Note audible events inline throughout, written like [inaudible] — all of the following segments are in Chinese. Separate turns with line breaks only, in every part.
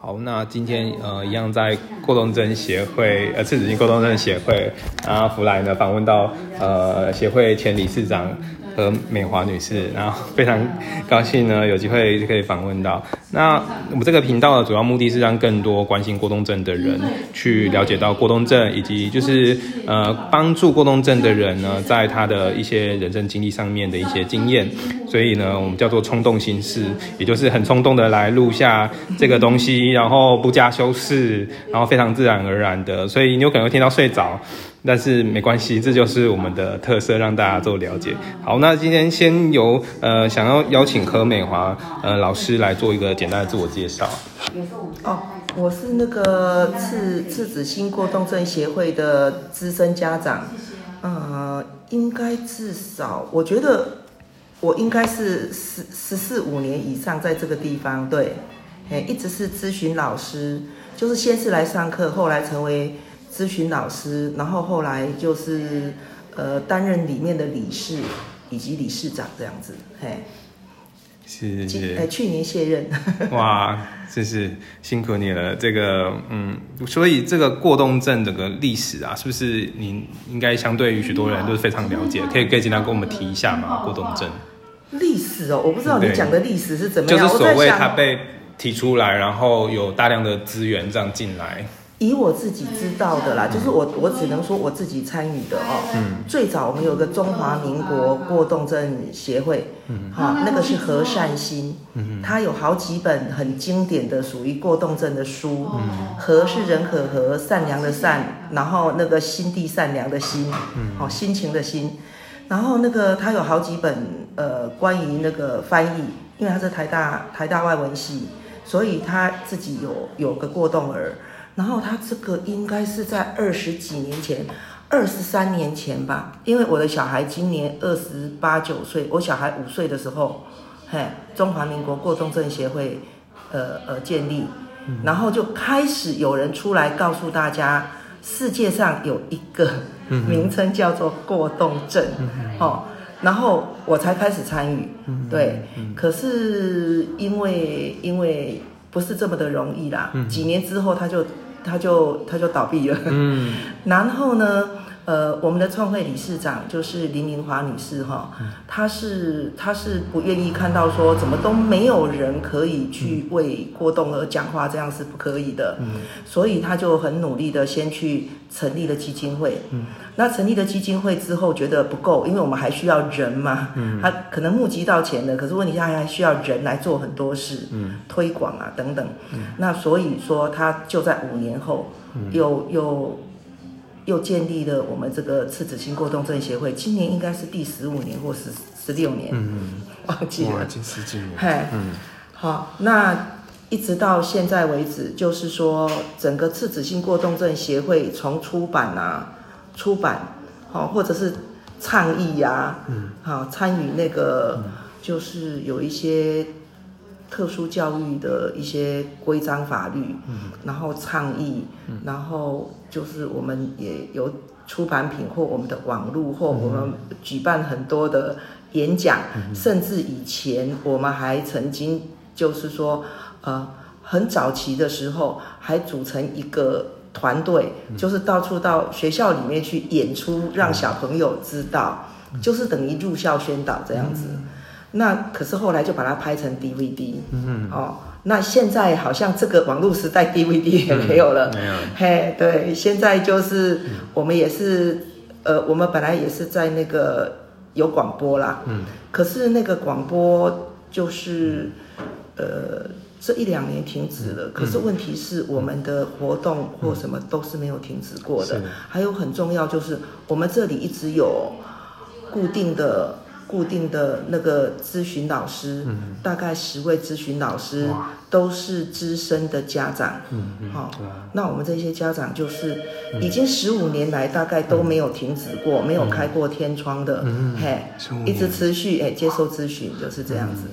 好，那今天呃一样在过动症协会呃赤子心过动症协会，然后福来呢访问到呃协会前理事长和美华女士，然后非常高兴呢有机会可以访问到。那我们这个频道的主要目的是让更多关心过动症的人去了解到过动症，以及就是呃帮助过动症的人呢在他的一些人生经历上面的一些经验。所以呢，我们叫做冲动心事，也就是很冲动的来录下这个东西，然后不加修饰，然后非常自然而然的。所以你有可能会听到睡着，但是没关系，这就是我们的特色，让大家做了解。好，那今天先由呃想要邀请何美华呃老师来做一个简单的自我介绍。
哦，我是那个赤赤子心过动症协会的资深家长，呃，应该至少我觉得。我应该是十十四五年以上在这个地方，对，哎，一直是咨询老师，就是先是来上课，后来成为咨询老师，然后后来就是呃担任里面的理事以及理事长这样子，嘿，
是是，
哎，去年卸任，[laughs]
哇，真是辛苦你了，这个嗯，所以这个过动症整个历史啊，是不是您应该相对于许多人都是非常了解？可以可以简单跟我们提一下吗？过动症。
历史哦，我不知道你讲的历史是怎么样。
就是所谓他被提出来，然后有大量的资源这样进来。
以我自己知道的啦，就是我我只能说我自己参与的哦。嗯。最早我们有个中华民国过动症协会，嗯，哈，那个是何善心，嗯他有好几本很经典的属于过动症的书。嗯。和是人可和，善良的善，然后那个心地善良的心，嗯，好心情的心。然后那个他有好几本呃关于那个翻译，因为他是台大台大外文系，所以他自己有有个过动儿。然后他这个应该是在二十几年前，二十三年前吧，因为我的小孩今年二十八九岁，我小孩五岁的时候，嘿，中华民国过动症协会呃呃建立，然后就开始有人出来告诉大家，世界上有一个。名称叫做过动症，哦，然后我才开始参与，对，可是因为因为不是这么的容易啦，几年之后他就他就他就倒闭了，嗯，[laughs] 然后呢？呃，我们的创会理事长就是林明华女士哈，她是她是不愿意看到说怎么都没有人可以去为郭栋而讲话，这样是不可以的。嗯，所以她就很努力的先去成立了基金会。嗯，那成立了基金会之后觉得不够，因为我们还需要人嘛。嗯，他可能募集到钱了，可是问题他还需要人来做很多事，嗯，推广啊等等。嗯，那所以说他就在五年后又又。又建立了我们这个赤子心过动症协会，今年应该是第十五年或十十六年，嗯 [laughs] 忘记了，
近十几年。
嘿，嗯，好，那一直到现在为止，就是说整个赤子心过动症协会从出版啊，出版，好，或者是倡议呀，嗯，好，参与那个就是有一些特殊教育的一些规章法律，嗯，然后倡议，然后。就是我们也有出版品或我们的网络或我们举办很多的演讲，甚至以前我们还曾经就是说，呃，很早期的时候还组成一个团队，就是到处到学校里面去演出，让小朋友知道，就是等于入校宣导这样子。那可是后来就把它拍成 DVD，嗯哦。那现在好像这个网络时代 DVD 也没有了，
没有。
嘿，对，现在就是我们也是，呃，我们本来也是在那个有广播啦，嗯，可是那个广播就是，呃，这一两年停止了。可是问题是我们的活动或什么都是没有停止过的。还有很重要就是我们这里一直有固定的。固定的那个咨询老师，大概十位咨询老师都是资深的家长，好，那我们这些家长就是已经十五年来大概都没有停止过，没有开过天窗的，嘿，一直持续哎接受咨询就是这样子。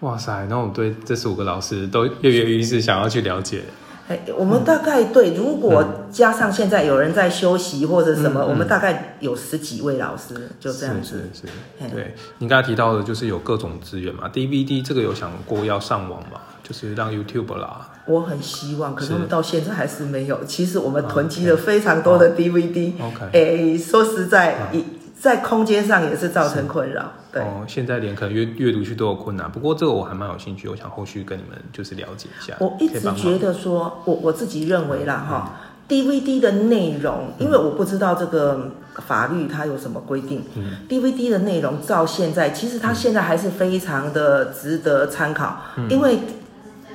哇塞，那我对这十五个老师都跃跃欲试，想要去了解。
哎，我们大概对，如果加上现在有人在休息或者什么，我们大概有十几位老师，就这样子。
是是是，对。你刚才提到的，就是有各种资源嘛，DVD 这个有想过要上网嘛？就是让 YouTube 啦。
我很希望，可是我们到现在还是没有。其实我们囤积了非常多的 DVD。
OK。
哎，说实在，一在空间上也是造成困扰。对哦，
现在连可能阅阅读区都有困难，不过这个我还蛮有兴趣，我想后续跟你们就是了解一下。
我一直觉得说，我我自己认为啦哈，DVD 的内容，因为我不知道这个法律它有什么规定，DVD 的内容照现在，其实它现在还是非常的值得参考，因为。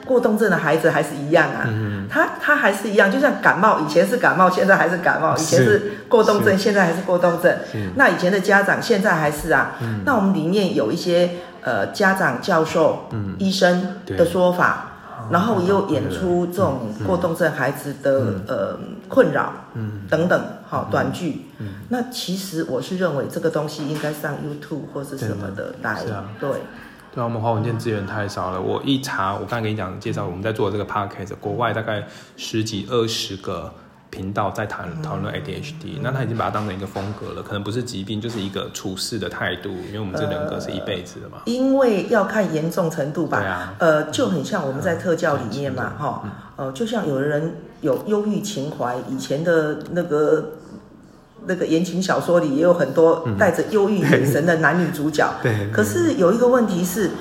过动症的孩子还是一样啊，他他还是一样，就像感冒，以前是感冒，现在还是感冒；以前是过动症，现在还是过动症。那以前的家长，现在还是啊。那我们里面有一些呃家长、教授、医生的说法，然后又演出这种过动症孩子的呃困扰等等，好短剧。那其实我是认为这个东西应该上 YouTube 或是什么的来对。
对啊，我们华文件资源太少了。我一查，我刚才跟你讲介绍，我们在做这个 podcast，国外大概十几二十个频道在谈讨论 ADHD，那他已经把它当成一个风格了，可能不是疾病，就是一个处事的态度，因为我们这人格是一辈子的嘛。
因为要看严重程度吧。对啊。呃，就很像我们在特教里面嘛，哈，呃，就像有的人有忧郁情怀，以前的那个。那个言情小说里也有很多带着忧郁眼神的男女主角，[laughs]
对。
可是有一个问题是，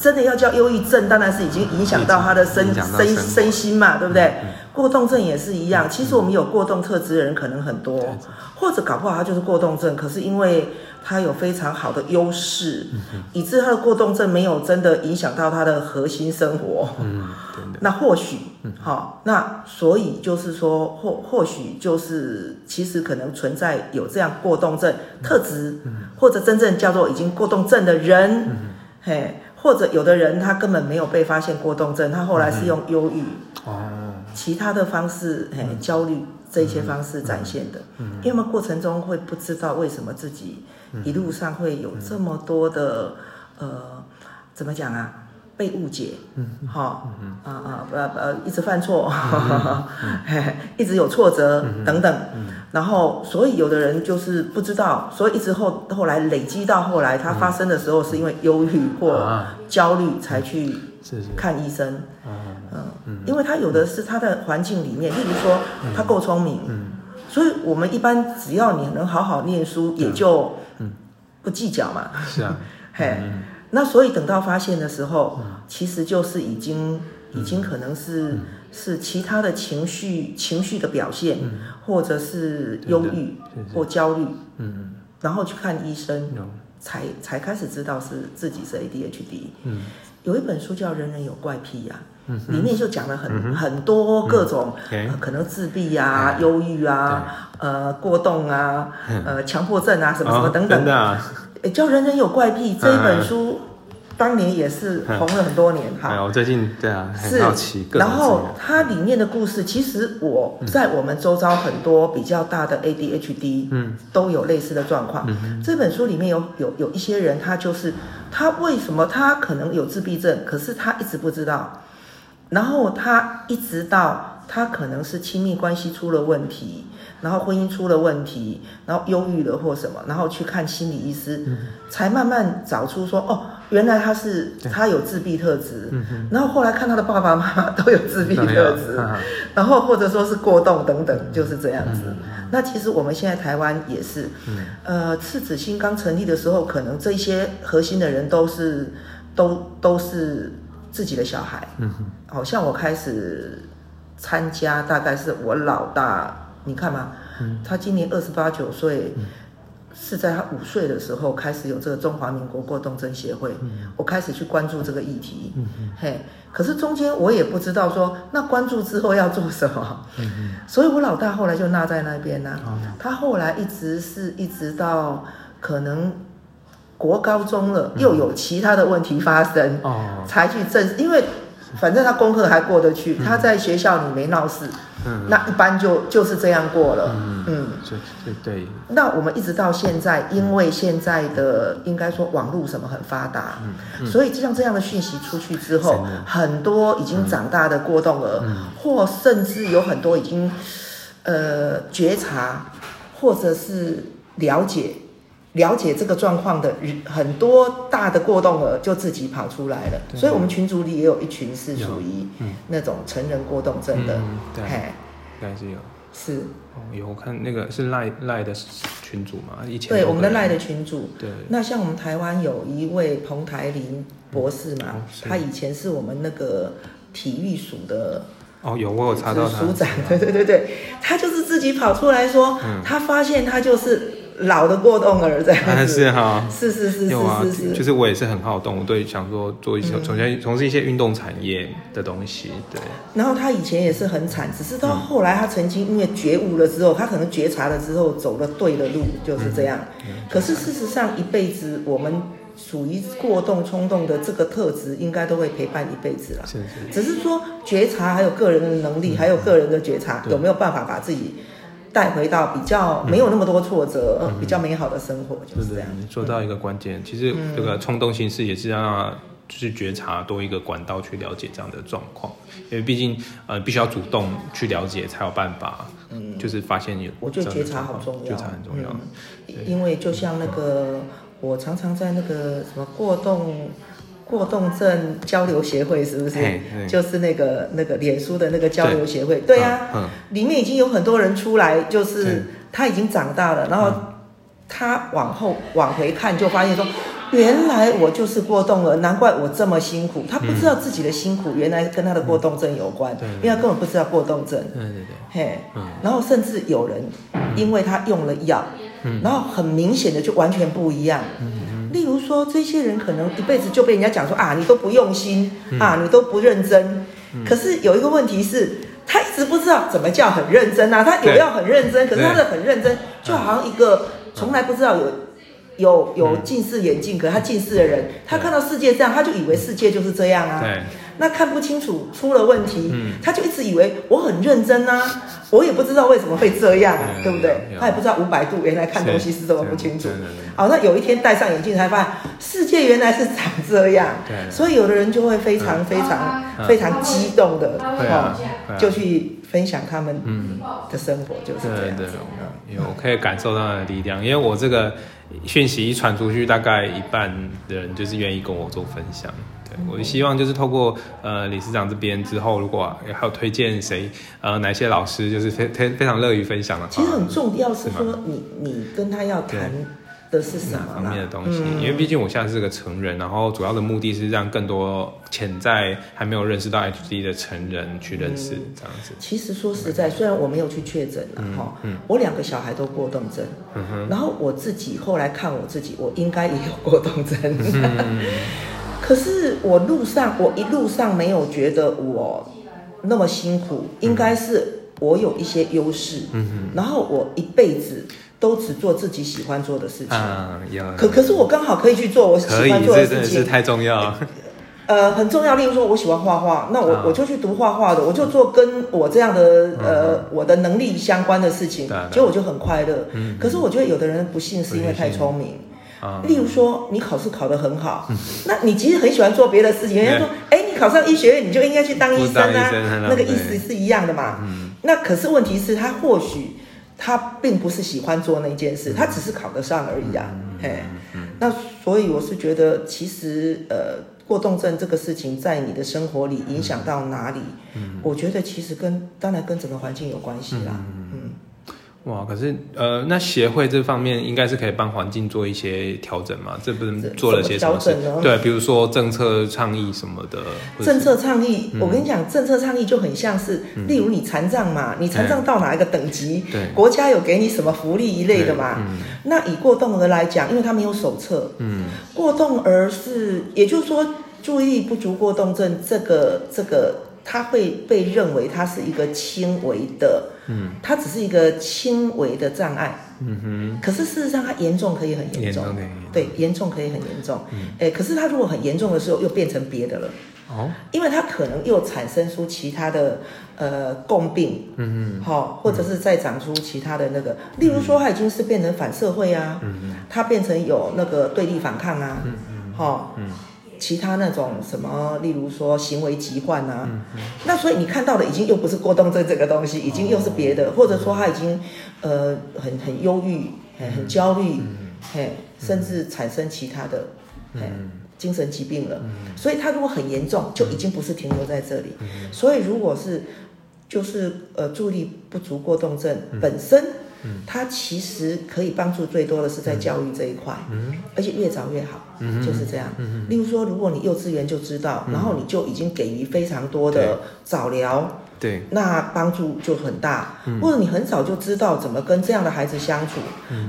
真的要叫忧郁症，当然是已经影响到他的身身身心嘛，对不对？过动症也是一样。其实我们有过动特质的人可能很多，或者搞不好他就是过动症，可是因为。他有非常好的优势，以致他的过动症没有真的影响到他的核心生活。嗯，那或许，好，那所以就是说，或或许就是其实可能存在有这样过动症特质，或者真正叫做已经过动症的人，嘿，或者有的人他根本没有被发现过动症，他后来是用忧郁。哦，其他的方式，哎，焦虑这些方式展现的，因为过程中会不知道为什么自己。一路上会有这么多的，呃，怎么讲啊？被误解，嗯，哈，啊啊，呃呃，一直犯错，[laughs] 一直有挫折等等，然后，所以有的人就是不知道，所以一直后后来累积到后来，他发生的时候是因为忧郁或焦虑才去看医生，嗯。嗯，因为他有的是他的环境里面，例如说他够聪明，嗯，所以我们一般只要你能好好念书，也就。不计较嘛，
是啊，[laughs]
嘿，那所以等到发现的时候，其实就是已经已经可能是是其他的情绪情绪的表现，或者是忧郁或焦虑，嗯，然后去看医生，才才开始知道是自己是 ADHD。嗯，有一本书叫《人人有怪癖》呀，里面就讲了很很多各种可能自闭啊、忧郁啊。呃，过动啊，呃，强迫症啊，什么什么等等。的叫人人有怪癖这一本书，当年也是红了很多年。
哈，我最近对啊，
很好奇。然后它里面的故事，其实我在我们周遭很多比较大的 ADHD，嗯，都有类似的状况。这本书里面有有有一些人，他就是他为什么他可能有自闭症，可是他一直不知道。然后他一直到他可能是亲密关系出了问题。然后婚姻出了问题，然后忧郁了或什么，然后去看心理医师，才慢慢找出说哦，原来他是他有自闭特质。然后后来看他的爸爸妈妈都有自闭特质，然后或者说是过动等等，就是这样子。那其实我们现在台湾也是，呃，赤子心刚成立的时候，可能这些核心的人都是都都是自己的小孩。嗯好像我开始参加，大概是我老大。你看嘛，他今年二十八九岁，是在他五岁的时候开始有这个中华民国过动症协会，我开始去关注这个议题。嗯嘿，可是中间我也不知道说，那关注之后要做什么。嗯所以我老大后来就纳在那边呢。他后来一直是一直到可能国高中了，又有其他的问题发生，才去正，因为反正他功课还过得去，他在学校里没闹事。嗯，那一般就就是这样过了。
嗯。
嗯，
对对对，
那我们一直到现在，因为现在的应该说网络什么很发达，嗯所以像这样的讯息出去之后，很多已经长大的过动儿，或甚至有很多已经呃觉察或者是了解了解这个状况的人，很多大的过动儿就自己跑出来了。所以我们群组里也有一群是
有
属于
嗯。
那种成人过动症的，
嗯对。
嘿，
应该是有。
是。
哦，有我看那个是赖赖的群主嘛，以前
对我们的赖的群组。
对。
那像我们台湾有一位彭台林博士嘛，
哦
他以前是我们那个体育署的
哦有我有查到他。
署长，[laughs] 对对对对，他就是自己跑出来说，
嗯。
他发现他就是老的过动儿这样
啊，是哈。
是是是
有啊
是是，
就是我也是很好动，我对想说做一些
嗯。
从前从事一些运动产业的东西，对，
然后他以前也是很惨，只是到后来他曾经因为觉悟了之后，他可能觉察了之后走了对的路，就是这样。可是事实上，一辈子我们属于过动冲动的这个特质，应该都会陪伴一辈子了。
是是，
只是说觉察还有个人的能力，还有个人的觉察，有没有办法把自己带回到比较没有那么多挫折、呃比较美好的生活，就是这样。，
你说到一个关键，其实这个冲动心事也是让他就是觉察多一个管道去了解这样的状况，因为毕竟呃必须要主动去了解，才有办法，嗯。就是发现有
我觉得觉察
这样的状况
好重要，
觉察很重要，
嗯，因为就像那个，我常常在那个什么过动过动症交流协会，是不是？就是那个那个脸书的那个交流协会，对。呀、
嗯，
里面已经有很多人出来，就是
是
他已经长大了，然后他往后往回看，就发现说，原来我就是过动了，难怪我这么辛苦。他不知道自己的辛苦原来跟他的过动症有关，
对。
因为他根本不知道过动症。
对对对，
然后甚至有人因为他用了药，
嗯。
然后很明显的就完全不一样。例如说，这些人可能一辈子就被人家讲说啊，你都不用心、
嗯
啊，你都不认真。可是有一个问题是，他一直不知道怎么叫很认真啊。他有要很认真，可是他的很认真，就好像一个从来不知道有。有有近视眼镜，可是他近视的人，他看到世界这样，他就以为世界就是这样啊。
对，
那看不清楚，出了问题，
嗯
他就一直以为我很认真啊，我也不知道为什么会这样啊，
对
对不对？他也不知道五百度原来看东西是这么不清楚。好，那有一天戴上眼镜才发现世界原来是长这样，
对
所以有的人就会非常非常
嗯
非常激动的哦就去分享他们
嗯
的生活，就是这
对对
样子。，
有我可以感受到他的力量，因为我这个讯息一传出去，大概一半的人就是愿意跟我做分享。对我希望就是透过呃理事长这边之后，如果还有推荐谁呃哪些老师，就是非非非常乐于分享的话，
其实很重要是说你你跟他要谈的是什么
方面的东西，
嗯。
因为毕竟我现在是个成人，然后主要的目的是让更多潜在还没有认识到 HD 的成人去认识这样子。
其实说实在，虽然我没有去确诊了哈，我两个小孩都过动症，然后我自己后来看我自己，我应该也有过动症。可是我路上，我一路上没有觉得我那么辛苦，应该是我有一些优势，然后我一辈子都只做自己喜欢做的事情。
啊，有
可可是我刚好可以去做我喜，欢做的事情，
这真的是太重要了。
呃，很重要。例如说，我喜欢画画，那我、
啊
我就去读画画的，我就做跟我这样的呃、我的能力相关的事情结果我就很快乐。可是我觉得有的人不幸是因为太聪明。
啊，
例如说，你考试考得很好，那你其实很喜欢做别的事情。人家说，哎，你考上医学院，你就应该去当医生啊那个意思是一样的嘛。那可是问题是，他或许他并不是喜欢做那件事，他只是考得上而已啊。嘿，那所以我是觉得，其实呃，过动症这个事情在你的生活里影响到哪里？我觉得其实跟当然跟整个环境有关系啦。嗯，
哇，可是呃，那协会这方面应该是可以帮环境做一些调整嘛？这不是做了些什么事
怎么调整呢？
对，比如说政策倡议什么的，
政策倡议，我跟你讲，政策倡议就很像是，例如你残障嘛，你残障到哪一个等级，
对
国家有给你什么福利一类的嘛。那以过动儿来讲，因为他没有手册，
嗯，
过动儿是，也就是说，注意力不足过动症这个这个，它会被认为它是一个轻微的，嗯，它只是一个轻微的障碍，
嗯哼。
可是事实上它严重可以很
哼，
严重对，严重可以很严重，哎、可是它如果很严重的时候，又变成别的了。哦，因为它可能又产生出其他的呃共病，嗯嗯，好，或者是再长出其他的那个，例如说它已经是变成反社会啊，嗯嗯，他变成有那个对立反抗啊，嗯嗯，好，嗯，其他那种什么，例如说行为疾患啊，嗯嗯，那所以你看到的已经又不是过动症这个东西，已经又是别的，或者说他已经呃很很忧郁，很很焦虑，嘿，甚至产生其他的，嗯。精神疾病了，所以他如果很严重，就已经不是停留在这里。所以如果是就是呃注意力不足过动症本身，它其实可以帮助最多的是在教育这一块，而且越早越好，就是这样。例如说，如果你幼稚园就知道，然后你就已经给予非常多的早疗，
对，
那帮助就很大。或者你很早就知道怎么跟这样的孩子相处，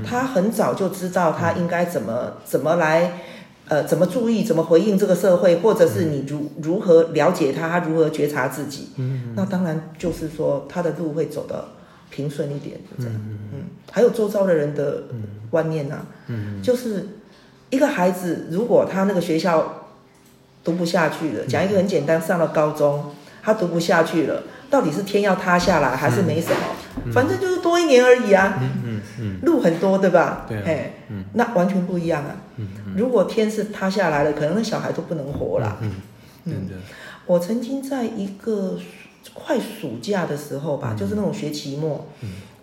他很早就知道他应该怎么怎么来。呃，怎么注意，怎么回应这个社会，或者是你如如何了解他，他如何觉察自己？嗯，那当然就是说他的路会走得平顺一点，就这样。嗯嗯，还有周遭的人的观念呐，嗯，就是一个孩子如果他那个学校读不下去了，讲一个很简单，上了高中他读不下去了。到底是天要塌下来，还是没什么？反正就是多一年而已啊。嗯嗯嗯，路很多，对吧？
对。哎，
那完全不一样啊。嗯如果天是塌下来了，可能那小孩都不能活了。嗯嗯。我曾经在一个快暑假的时候吧，就是那种学期末，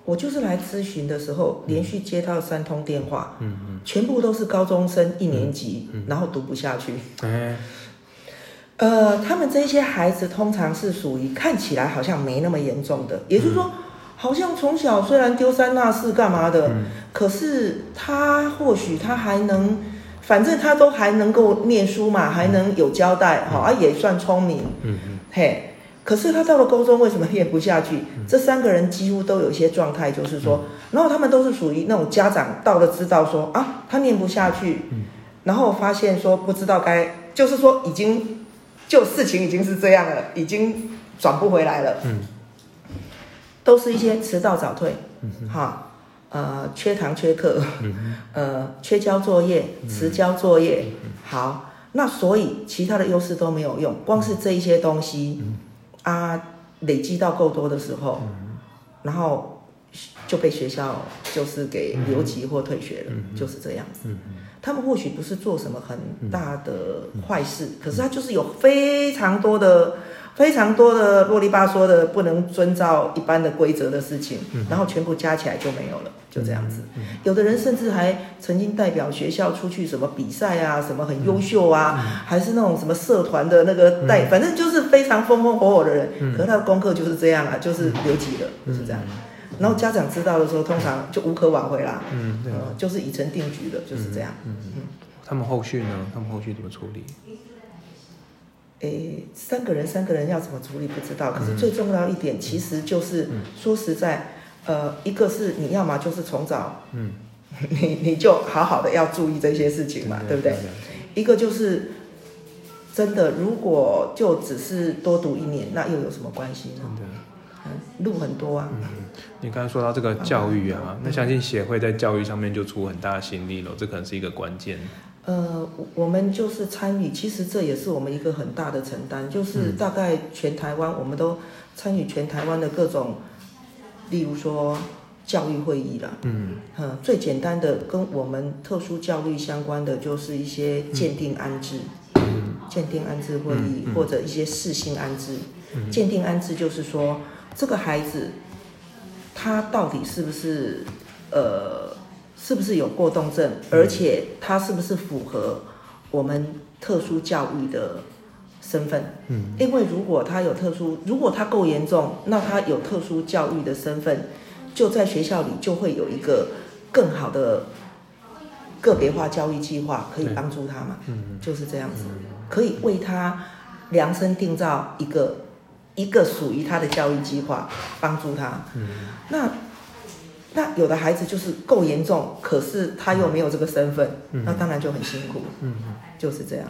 我就是来咨询的时候，连续接到三通电话。嗯嗯。全部都是高中生一年级，然后读不下去。哎。呃，他们这些孩子通常是属于看起来好像没那么严重的，也就是说，好像从小虽然丢三落四干嘛的，可是他或许他还能，反正他都还能够念书嘛，还能有交代，哈，啊也算聪明，嗯嗯，嘿，可是他到了高中为什么念不下去？这三个人几乎都有一些状态，就是说，然后他们都是属于那种家长到了知道说啊，他念不下去，然后发现说不知道该，就是说已经。就事情已经是这样了，已经转不回来了。嗯，都是一些迟到早退，哈，呃，缺堂缺课，[laughs] 呃，缺交作业，迟交作业。好，那所以其他的优势都没有用，光是这一些东西啊，累积到够多的时候，然后就被学校就是给留级或退学了，就是这样子。他们或许不是做什么很大的坏事，可是他就是有非常多的、非常多的啰里吧嗦的不能遵照一般的规则的事情，然后全部加起来就没有了，就这样子。有的人甚至还曾经代表学校出去什么比赛啊，什么很优秀啊，还是那种什么社团的那个代，反正就是非常风风火火的人。可是他的功课就是这样啊，就是留级了，是这样。然后家长知道的时候，通常就无可挽回啦。嗯，对，就是已成定局的，就是这样。嗯
嗯。他们后续呢？他们后续怎么处理？
诶，三个人，三个人要怎么处理不知道。可是最重要一点，其实就是说实在，呃，一个是你要么就是从早，嗯，[laughs] 你你就好好的要注意这些事情嘛，对不对？一个就是真的，如果就只是多读一年，那又有什么关系呢？路很多啊。嗯，
你刚才说到这个教育啊，那相信协会在教育上面就出很大的心力了，这可能是一个关键。
呃，我们就是参与，其实这也是我们一个很大的承担，就是大概全台湾我们都参与全台湾的各种，例如说教育会议啦，嗯，嗯，最简单的跟我们特殊教育相关的就是一些鉴定安置，嗯，鉴定安置会议或者一些试性安置，鉴定安置就是说。这个孩子，他到底是不是呃，是不是有过动症？而且他是不是符合我们特殊教育的身份？嗯，因为如果他有特殊，如果他够严重，那他有特殊教育的身份，就在学校里就会有一个更好的个别化教育计划可以帮助他嘛。嗯，就是这样子，可以为他量身定造一个。一个属于他的教育计划，帮助他。嗯，那那有的孩子就是够严重，可是他又没有这个身份，那当然就很辛苦。嗯就是这样。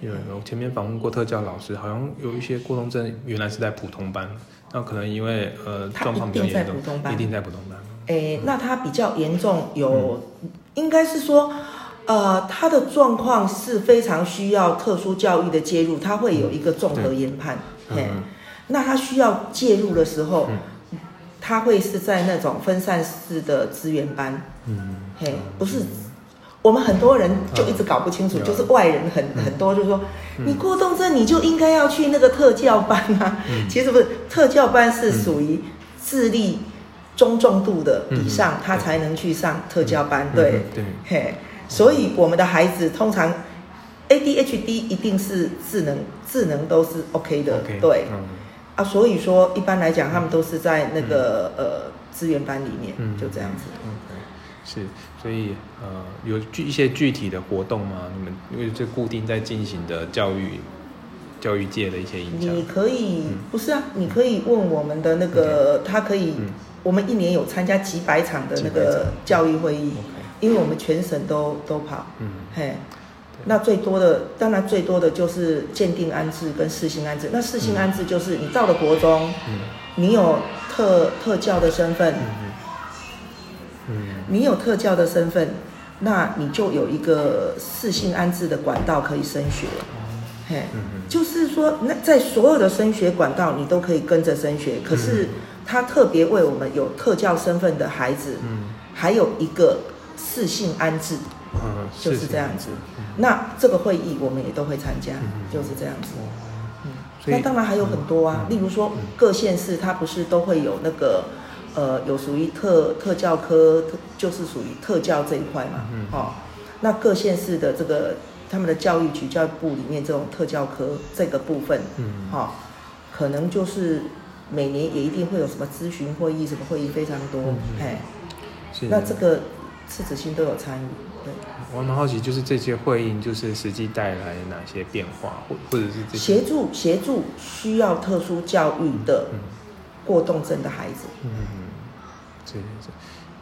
有有前面访问过特教老师，好像有一些过动症原来是在普通班，那可能因为呃状况比较严重，一定在普通班。
诶，那他比较严重，有应该是说，呃，他的状况是非常需要特殊教育的介入，他会有一个综合研判。嗯，那他需要介入的时候，他会是在那种分散式的资源班。嗯，嘿，不是。我们很多人就一直搞不清楚，就是外人很很多就说，你过动症你就应该要去那个特教班啊。其实不是，特教班是属于智力中重度的以上，他才能去上特教班。对。对，嘿，所以我们的孩子通常 ADHD 一定是智能智能都是 OK 的，对，啊，所以说一般来讲他们都是在那个呃资源班里面，就这样子。
嗯是，所以呃，有具一些具体的活动吗？你们因为这固定在进行的教育教育界的一些影响，
你可以不是啊？你可以问我们的那个，他可以，我们一年有参加几百场的那个教育会议，因为我们全省都都跑，嗯，嘿，那最多的当然最多的就是鉴定安置跟四性安置。那四性安置就是你到了国中，嗯，你有特特教的身份。你有特教的身份，那你就有一个四性安置的管道可以升学。嘿，就是说，那在所有的升学管道，你都可以跟着升学。可是他特别为我们有特教身份的孩子，还有一个四性安置，就是这样子。那这个会议我们也都会参加，就是这样子。嗯，那当然还有很多啊，例如说各县市，它不是都会有那个。呃，有属于特特教科，特就是属于特教这一块嘛，嗯好，那各县市的这个他们的教育局教育部里面这种特教科这个部分，嗯，好，可能就是每年也一定会有什么咨询会议，什么会议非常多，哎，那这个赤子心都有参与，对。
我蛮好奇，就是这些会议就是实际带来哪些变化，或或者是这些
协助协助需要特殊教育的过动症的孩子，嗯。
是是，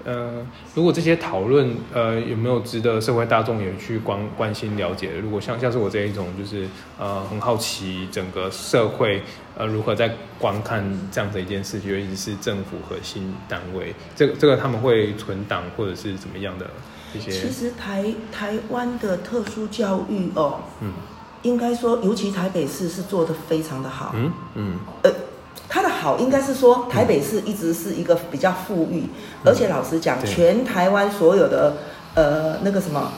呃，如果这些讨论，呃，有没有值得社会大众也去关关心了解？如果像像是我这一种，就是呃，很好奇整个社会呃如何在观看这样的一件事情，尤其是政府核心单位，这个这个他们会存档或者是怎么样的
其实台台湾的特殊教育哦，嗯，应该说，尤其台北市是做的非常的好，嗯嗯，呃。它的好应该是说，台北市一直是一个比较富裕，而且老实讲，全台湾所有的呃那个什么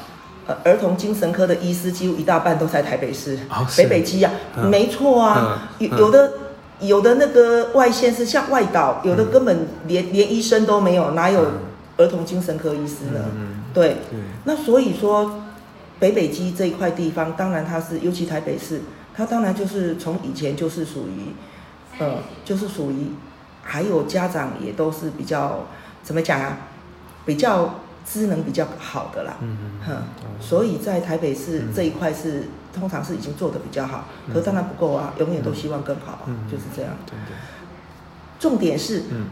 呃儿童精神科的医师，几乎一大半都在台北市，北北基啊，没错啊，有有的有的那个外县是像外岛，有的根本连连医生都没有，哪有儿童精神科医师呢？对，那所以说北北基这一块地方，当然它是，尤其台北市，它当然就是从以前就是属于。呃，就是属于，还有家长也都是比较怎么讲啊？比较智能比较好的啦，嗯嗯，哼，所以在台北市这一块是通常是已经做的比较好，可当然不够啊，永远都希望更好，就是这样。重点是，嗯，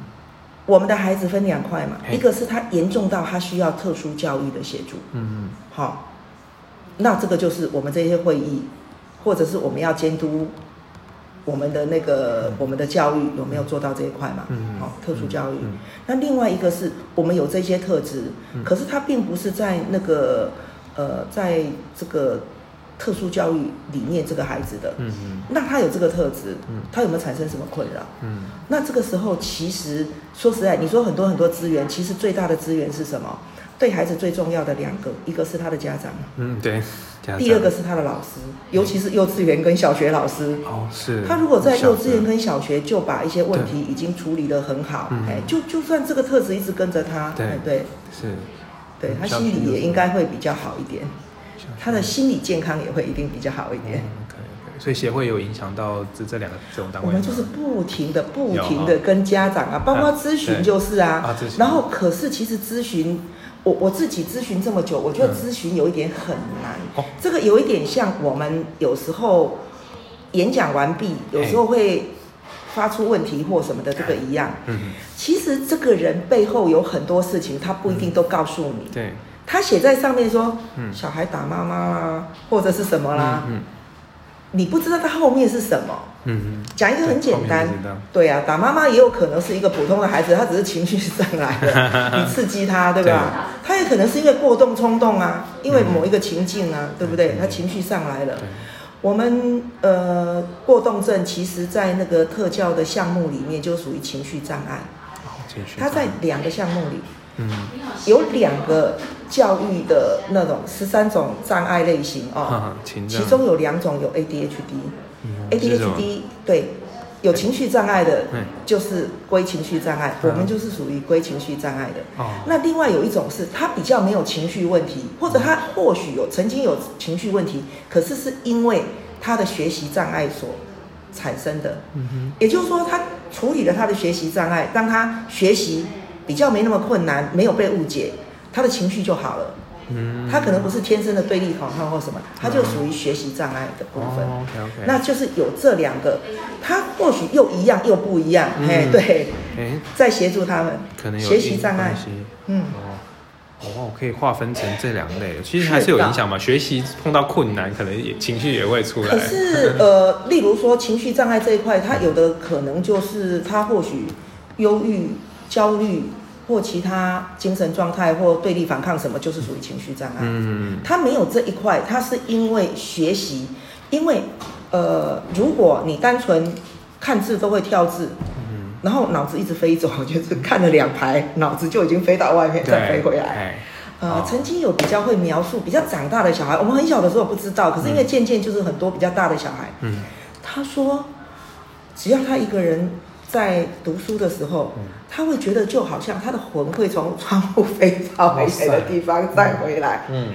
我们的孩子分两块嘛，一个是他严重到他需要特殊教育的协助，嗯嗯，好，那这个就是我们这些会议，或者是我们要监督。我们的那个我们的教育有没有做到这一块嘛？嗯，好，特殊教育。那另外一个是我们有这些特质，可是他并不是在那个呃，在这个特殊教育理念这个孩子的。嗯嗯。那他有这个特质，嗯他有没有产生什么困扰？嗯。那这个时候其实说实在，你说很多很多资源，其实最大的资源是什么？对孩子最重要的两个，一个是他的家长。
嗯，对。
第二个是他的老师，尤其是幼稚园跟小学老师。哦，是。他如果在幼稚园跟小学就把一些问题已经处理得很好，哎，就就算这个特质一直跟着他，对对，是，对他心里也应该会比较好一点，他的心理健康也会一定比较好一点。
可以可以。所以协会有影响到这这两个这种单位。
我们就是不停的不停的跟家长啊，包括咨询就是啊，然后可是其实咨询。我我自己咨询这么久，我觉得咨询有一点很难。这个有一点像我们有时候演讲完毕，有时候会发出问题或什么的这个一样。嗯其实这个人背后有很多事情，他不一定都告诉你。对。他写在上面说，小孩打妈妈啦，或者是什么啦。嗯。你不知道他后面是什么。
嗯
讲一个很简单
对
啊，打妈妈也有可能是一个普通的孩子，他只是情绪上来了，[laughs] 你刺激他，对吧？他也可能是因为过动冲动啊，因为某一个情境啊，对不对？他情绪上来了。我们呃过动症其实在那个特教的项目里面就属于情绪障碍，
哦情绪
它在两个项目里
嗯。
有两个教育的那种十三种障碍类型哦，其中有两种有 ADHD。
嗯。是什么
ADHD 对，有情绪障碍的
嗯，
就是归情绪障碍，
嗯。
我们就是属于归情绪障碍的。
哦。
那另外有一种是他比较没有情绪问题，或者他或许有曾经有情绪问题，可是是因为他的学习障碍所产生的。
嗯哼。
也就是说，他处理了他的学习障碍，让他学习比较没那么困难，没有被误解，他的情绪就好了。
嗯
他可能不是天生的对立狂汉或什么，他就属于学习障碍的部分。
哦 OK OK
那就是有这两个，他或许又一样又不一样，
嗯
嘿，对，
哎
在协助他们
可能有
学习障碍嗯，
哦。哦，可以划分成这两类，其实
是
还是有影响嘛。学习碰到困难，可能也情绪也会出来。
可是呃，例如说情绪障碍这一块，他有的可能就是他或许忧郁、焦虑或其他精神状态或对立反抗什么，就是属于情绪障碍。
嗯
他没有这一块，他是因为学习，因为呃，如果你单纯看字都会跳字，
嗯，
然后脑子一直飞走，就是看了两排，脑子就已经飞到外面再飞回来。
哎
呃
哦，
曾经有比较会描述，比较长大的小孩，我们很小的时候不知道，可是因为渐渐就是很多比较大的小孩，
嗯
他说，只要他一个人在读书的时候，
嗯。
他会觉得就好像他的魂会从窗户飞到很远的地方再回来。
嗯。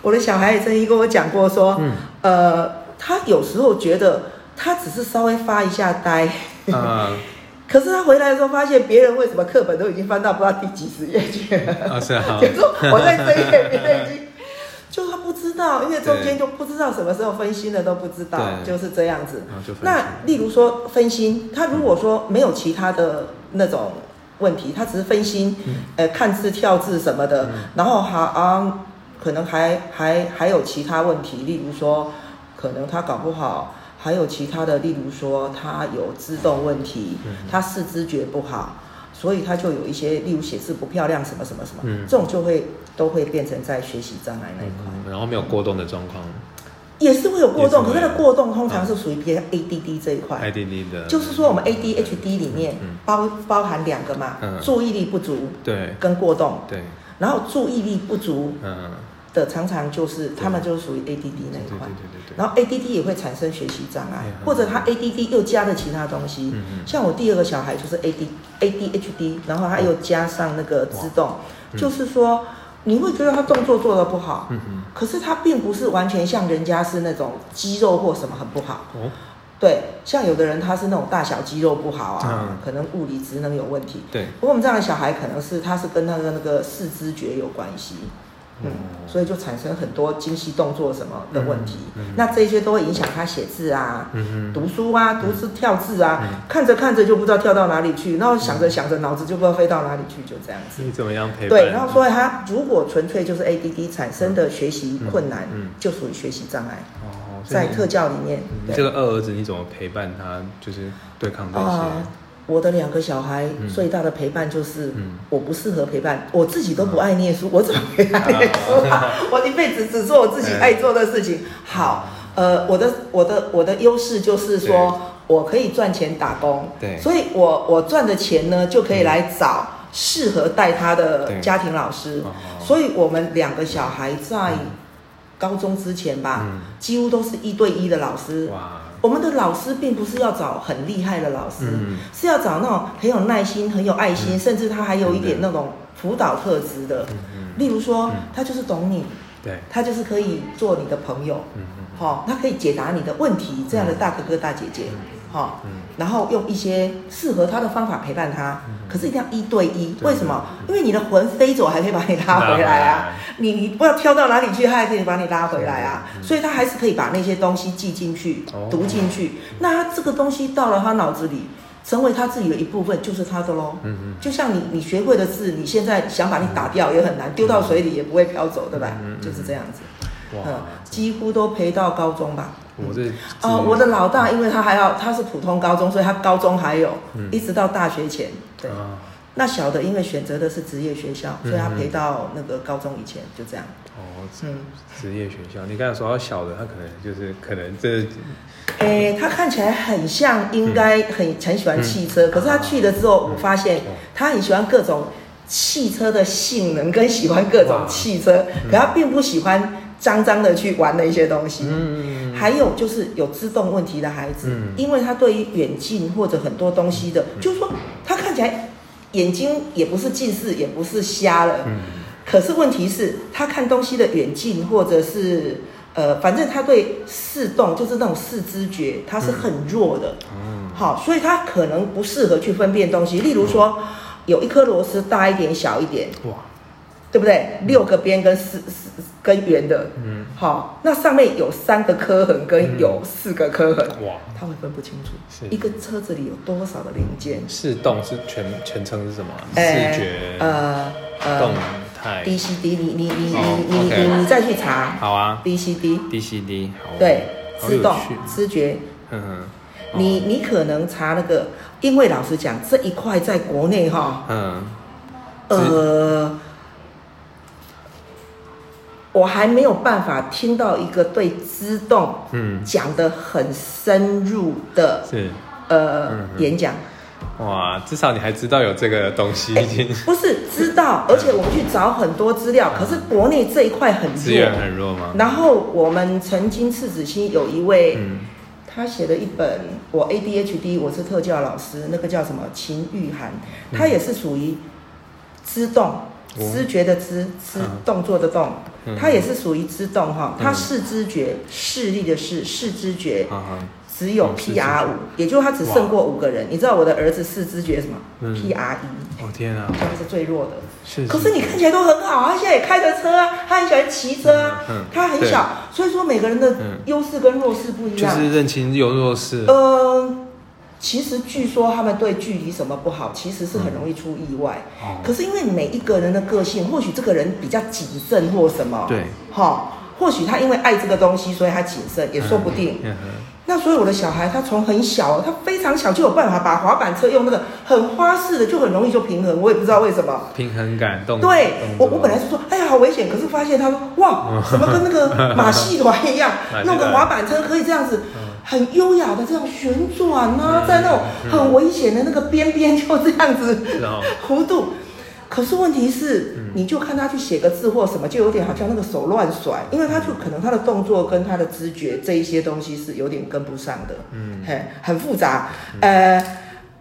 我的小孩也曾经跟我讲过说，
嗯。
呃，他有时候觉得他只是稍微发一下呆，
嗯 [laughs]
可是他回来的时候发现别人为什么课本都已经翻到不知道第几十页去了。
啊是啊，[laughs]
就说我在这一页，别人已经，就他不知道，因为中间就不知道什么时候分心了都不知道，就是这样子。那例如说分心，他如果说没有其他的那种问题，他只是分心，
嗯。
呃，看字跳字什么的，然后还啊，可能还还还有其他问题，例如说，可能他搞不好。还有其他的，例如说他有自动问题，
嗯。
他视知觉不好，所以他就有一些，例如写字不漂亮什么什么什么，
嗯。
这种就会都会变成在学习障碍那一块，
嗯然后没有过动的状况。
也是会有过动，
是
可是它的过动通常是属于偏 ADD 这一块。
ADD 的，
就是说，我们 ADHD 里面
嗯。
包包含两个嘛，
嗯。
注意力不足
对。
跟过动。
对，
然后注意力不足
嗯，
的常常就是他们就是属于 ADD 那一块。然后 ADD 也会产生学习障碍
嗯，
或者他 ADD 又加了其他东西。
嗯嗯，
像我第二个小孩就是 AD ADHD，然后他又加上那个自动，
嗯。
就是说你会觉得他动作做得不好，
嗯哼，
可是他并不是完全像人家是那种肌肉或什么很不好，
哦，
对，像有的人他是那种大小肌肉不好啊
嗯，
可能物理职能有问题，
对，
不过我们这样的小孩可能是他是跟那个那个视知觉有关系，嗯，所以就产生很多精细动作什么的问题。
嗯嗯
那这些都会影响他写字啊、
嗯，
读书啊、读字跳字啊，
嗯
看着看着就不知道跳到哪里去，然后想着想着脑子就不知道飞到哪里去，就这样子。
你怎么样陪伴？
对，然后所以他如果纯粹就是 ADD 产生的学习困难，就属于学习障碍，
哦，
在特教里面。
你这个二儿子你怎么陪伴他？就是对抗这些
啊，我的两个小孩
嗯。
最大的陪伴就是
嗯，
我不适合陪伴，我自己都不爱念书，我怎么陪他念书啊？[laughs] 我一辈子只做我自己爱做的事情。好，呃，我的我的我的优势就是说我可以赚钱打工，
对。
所以我我赚的钱呢就可以来找适合带他的家庭老师。
哦，
所以我们两个小孩在高中之前吧
嗯，
几乎都是一对一的老师。
哇，
我们的老师并不是要找很厉害的老师，
嗯。
是要找那种很有耐心、很有爱心，
嗯。
甚至他还有一点那种辅导特质的。例如说
嗯，
他就是懂你，
对，
他就是可以做你的朋友，
嗯嗯。
哈、他可以解答你的问题，这样的大哥哥大姐姐，哈、
嗯
然后用一些适合他的方法陪伴他，可是一定要一对一。
对
为什么？因为你的魂飞走还可以把你拉回来啊，[laughs] 你你不知道跳到哪里去，他还可以把你拉回来啊，所以他还是可以把那些东西记进去
哦、
读进去。那他这个东西到了他脑子里，成为他自己的一部分，就是他的喽。
嗯嗯
就像你你学会的字，你现在想把你打掉也很难，丢到水里也不会飘走，对吧就是这样子。
哇
嗯，，几乎都陪到高中吧。
我这
哦，我的老大，因为他还要他是普通高中，所以他高中还有，一直到大学前，对。
啊。
那小的因为选择的是职业学校，所以他
嗯嗯。
陪到那个高中以前就这样。
哦，
嗯，
职业学校，你刚才说到小的，他可能就是可能这
诶，他看起来很像，应该很很喜欢汽车，可是他去了之后，我发现他很喜欢各种汽车的性能，跟喜欢各种汽车，可他并不喜欢脏脏的去玩的一些东西。
嗯
还有就是有自动问题的孩子，
嗯。
因为他对于远近或者很多东西的，就是说他看起来眼睛也不是近视，也不是瞎了，
嗯。
可是问题是，他看东西的远近，或者是呃，反正他对视动，就是那种视知觉，他是很弱的。
嗯。
好，所以他可能不适合去分辨东西。例如说，有一颗螺丝大一点、小一点，
哇，
对不对？六个边跟四四跟圆的，
嗯。
好，那上面有三个刻痕跟有四个刻痕，
哇，
他会分不清楚
是。
一个车子里有多少的零件。
视动是全全称是什么视觉
呃
动
呃
态。
，D C D，你你你
哦
你你你你再去查
好啊。
D C D。
，D C D，好。哦，
对，自动
趣
知觉，
哼哼，
你你可能查那个，因为老实讲，这一块在国内哈，
嗯。
呃，我还没有办法听到一个对自动
嗯。
讲的很深入的
是。
呃
嗯
演讲，
哇，至少你还知道有这个东西，已经
不是知道，而且我们去找很多资料，可是国内这一块很弱。
资源。很弱吗？
然后我们曾经赤子心有一位。
嗯。
他写了一本，我 ADHD，我是特教老师，那个叫什么秦玉涵，
嗯。
他也是属于知动，知觉的知，知
嗯。
动作的动，
嗯。
他也是属于知动哈，
嗯。
他视知觉，视力的视，视知觉只有
嗯视知觉
PR 五，也就是他只胜过五个人。你知道我的儿子视知觉什么？
嗯
？PR 一，
哦天啊，
他是最弱的。
是，
可是你看起来都很好，他现在也开着车啊，他很喜欢骑车啊，
嗯嗯。
他很小，所以说每个人的
嗯。
优势跟弱势不一样。
就是认清有弱势，
呃，其实据说他们对距离什么不好，其实是很容易出意外。
哦
可是因为每一个人的个性，或许这个人比较谨慎或什么，
对，
哈，或许他因为爱这个东西，所以他谨慎，也说不定。那所以我的小孩，他从很小，他非常小就有办法把滑板车用那个很花式的，就很容易就平衡。我也不知道为什么。
平衡感动，
对我，我本来是说，哎呀，好危险，可是发现他说，哇，[laughs] 怎么跟那个马戏团一样 [laughs] 弄个滑板车可以这样子，很优雅的这样旋转呢、
嗯
在那种很危险的那个边边就这样子 [laughs] 弧度。可是问题是，
嗯。
你就看他去写个字或什么，就有点好像那个手乱甩，因为他就可能他的动作跟他的知觉这一些东西是有点跟不上的，
嗯。
嘿，很复杂，呃。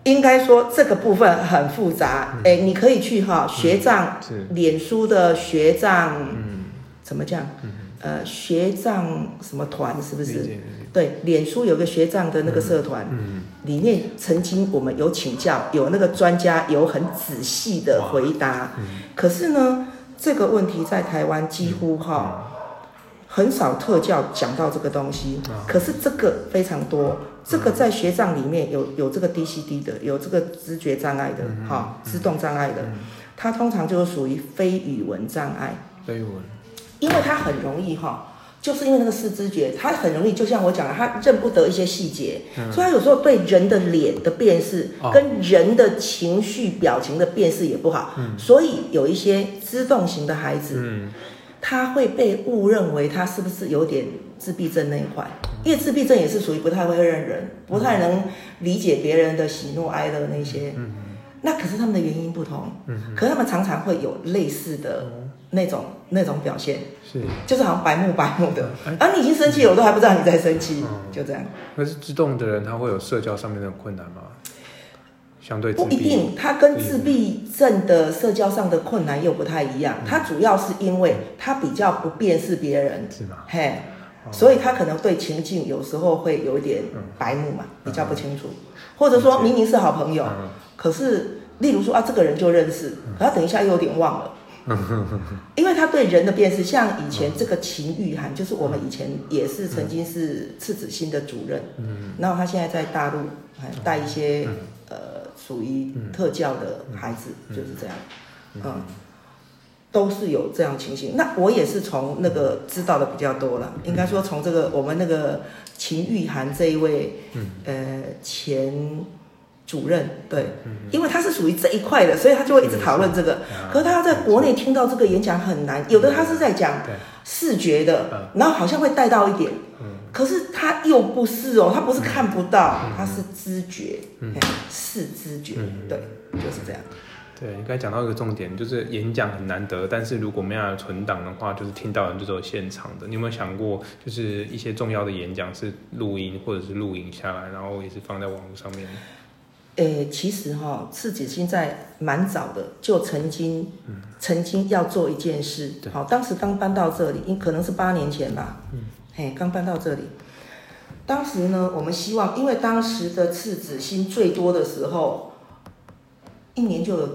应该说这个部分很复杂，哎、你可以去哈学长
是。
脸书的学长
嗯。
怎么讲？呃，学长什么团是不是？对，脸书有个学长的那个社团，
嗯
里面曾经我们有请教，有那个专家有很仔细的回答。
嗯。
可是呢，这个问题在台湾几乎哈、很少特教讲到这个东西，
啊。
可是这个非常多。这个在学障里面有有这个 DCD 的，有这个知觉障碍的，哈、自动障碍的，它通常就是属于非语文障碍。
飞文，
因为它很容易哈，就是因为那个四肢觉，他很容易，就像我讲的，他认不得一些细节，所以他有时候对人的脸的辨识
哦。
跟人的情绪表情的辨识也不好，所以有一些自动型的孩子，
嗯。
他会被误认为他是不是有点自闭症那一块，因为自闭症也是属于不太会认人，不太能理解别人的喜怒哀乐那些。那可是他们的原因不同，嗯可是他们常常会有类似的那种那种表现。
是，
就是好像白目白目的，而、你已经生气了，我都还不知道你在生气，就这样。
可是自动的人他会有社交上面的困难吗？相对
不一定，他跟自闭症的社交上的困难又不太一样。他主要是因为他比较不辨识别人，
是吗？
嘿，所以他可能对情境有时候会有一点白目嘛，比较不清楚，或者说明明是好朋友，
嗯
可是例如说啊，这个人就认识，可他等一下又有点忘了。[laughs] 因为他对人的辨识，像以前这个秦玉涵，就是我们以前也是曾经是赤子心的主任，
嗯。
然后他现在在大陆还带一些呃属于特教的孩子，就是这样，嗯。都是有这样情形。那我也是从那个知道的比较多了，应该说从这个我们那个秦玉涵这一位，呃前主任，对，因为他是属于这一块的，所以他就会一直讨论这个。可是他要在国内听到这个演讲很难，有的他是在讲视觉的，然后好像会带到一点，可是他又不是哦，他不是看不到，他是知觉，是知觉，对，就是这样。
对，应该讲到一个重点，就是演讲很难得，但是如果没有存档的话，就是听到人就只有现场的。你有没有想过，就是一些重要的演讲是录音或者是录影下来，然后也是放在网络上面？
诶，其实哈，赤子心在蛮早的就曾经，曾经要做一件事。好，当时刚搬到这里，因可能是八年前吧。嗯，嘿，刚搬到这里，当时呢，我们希望，因为当时的赤子心最多的时候，一年就有。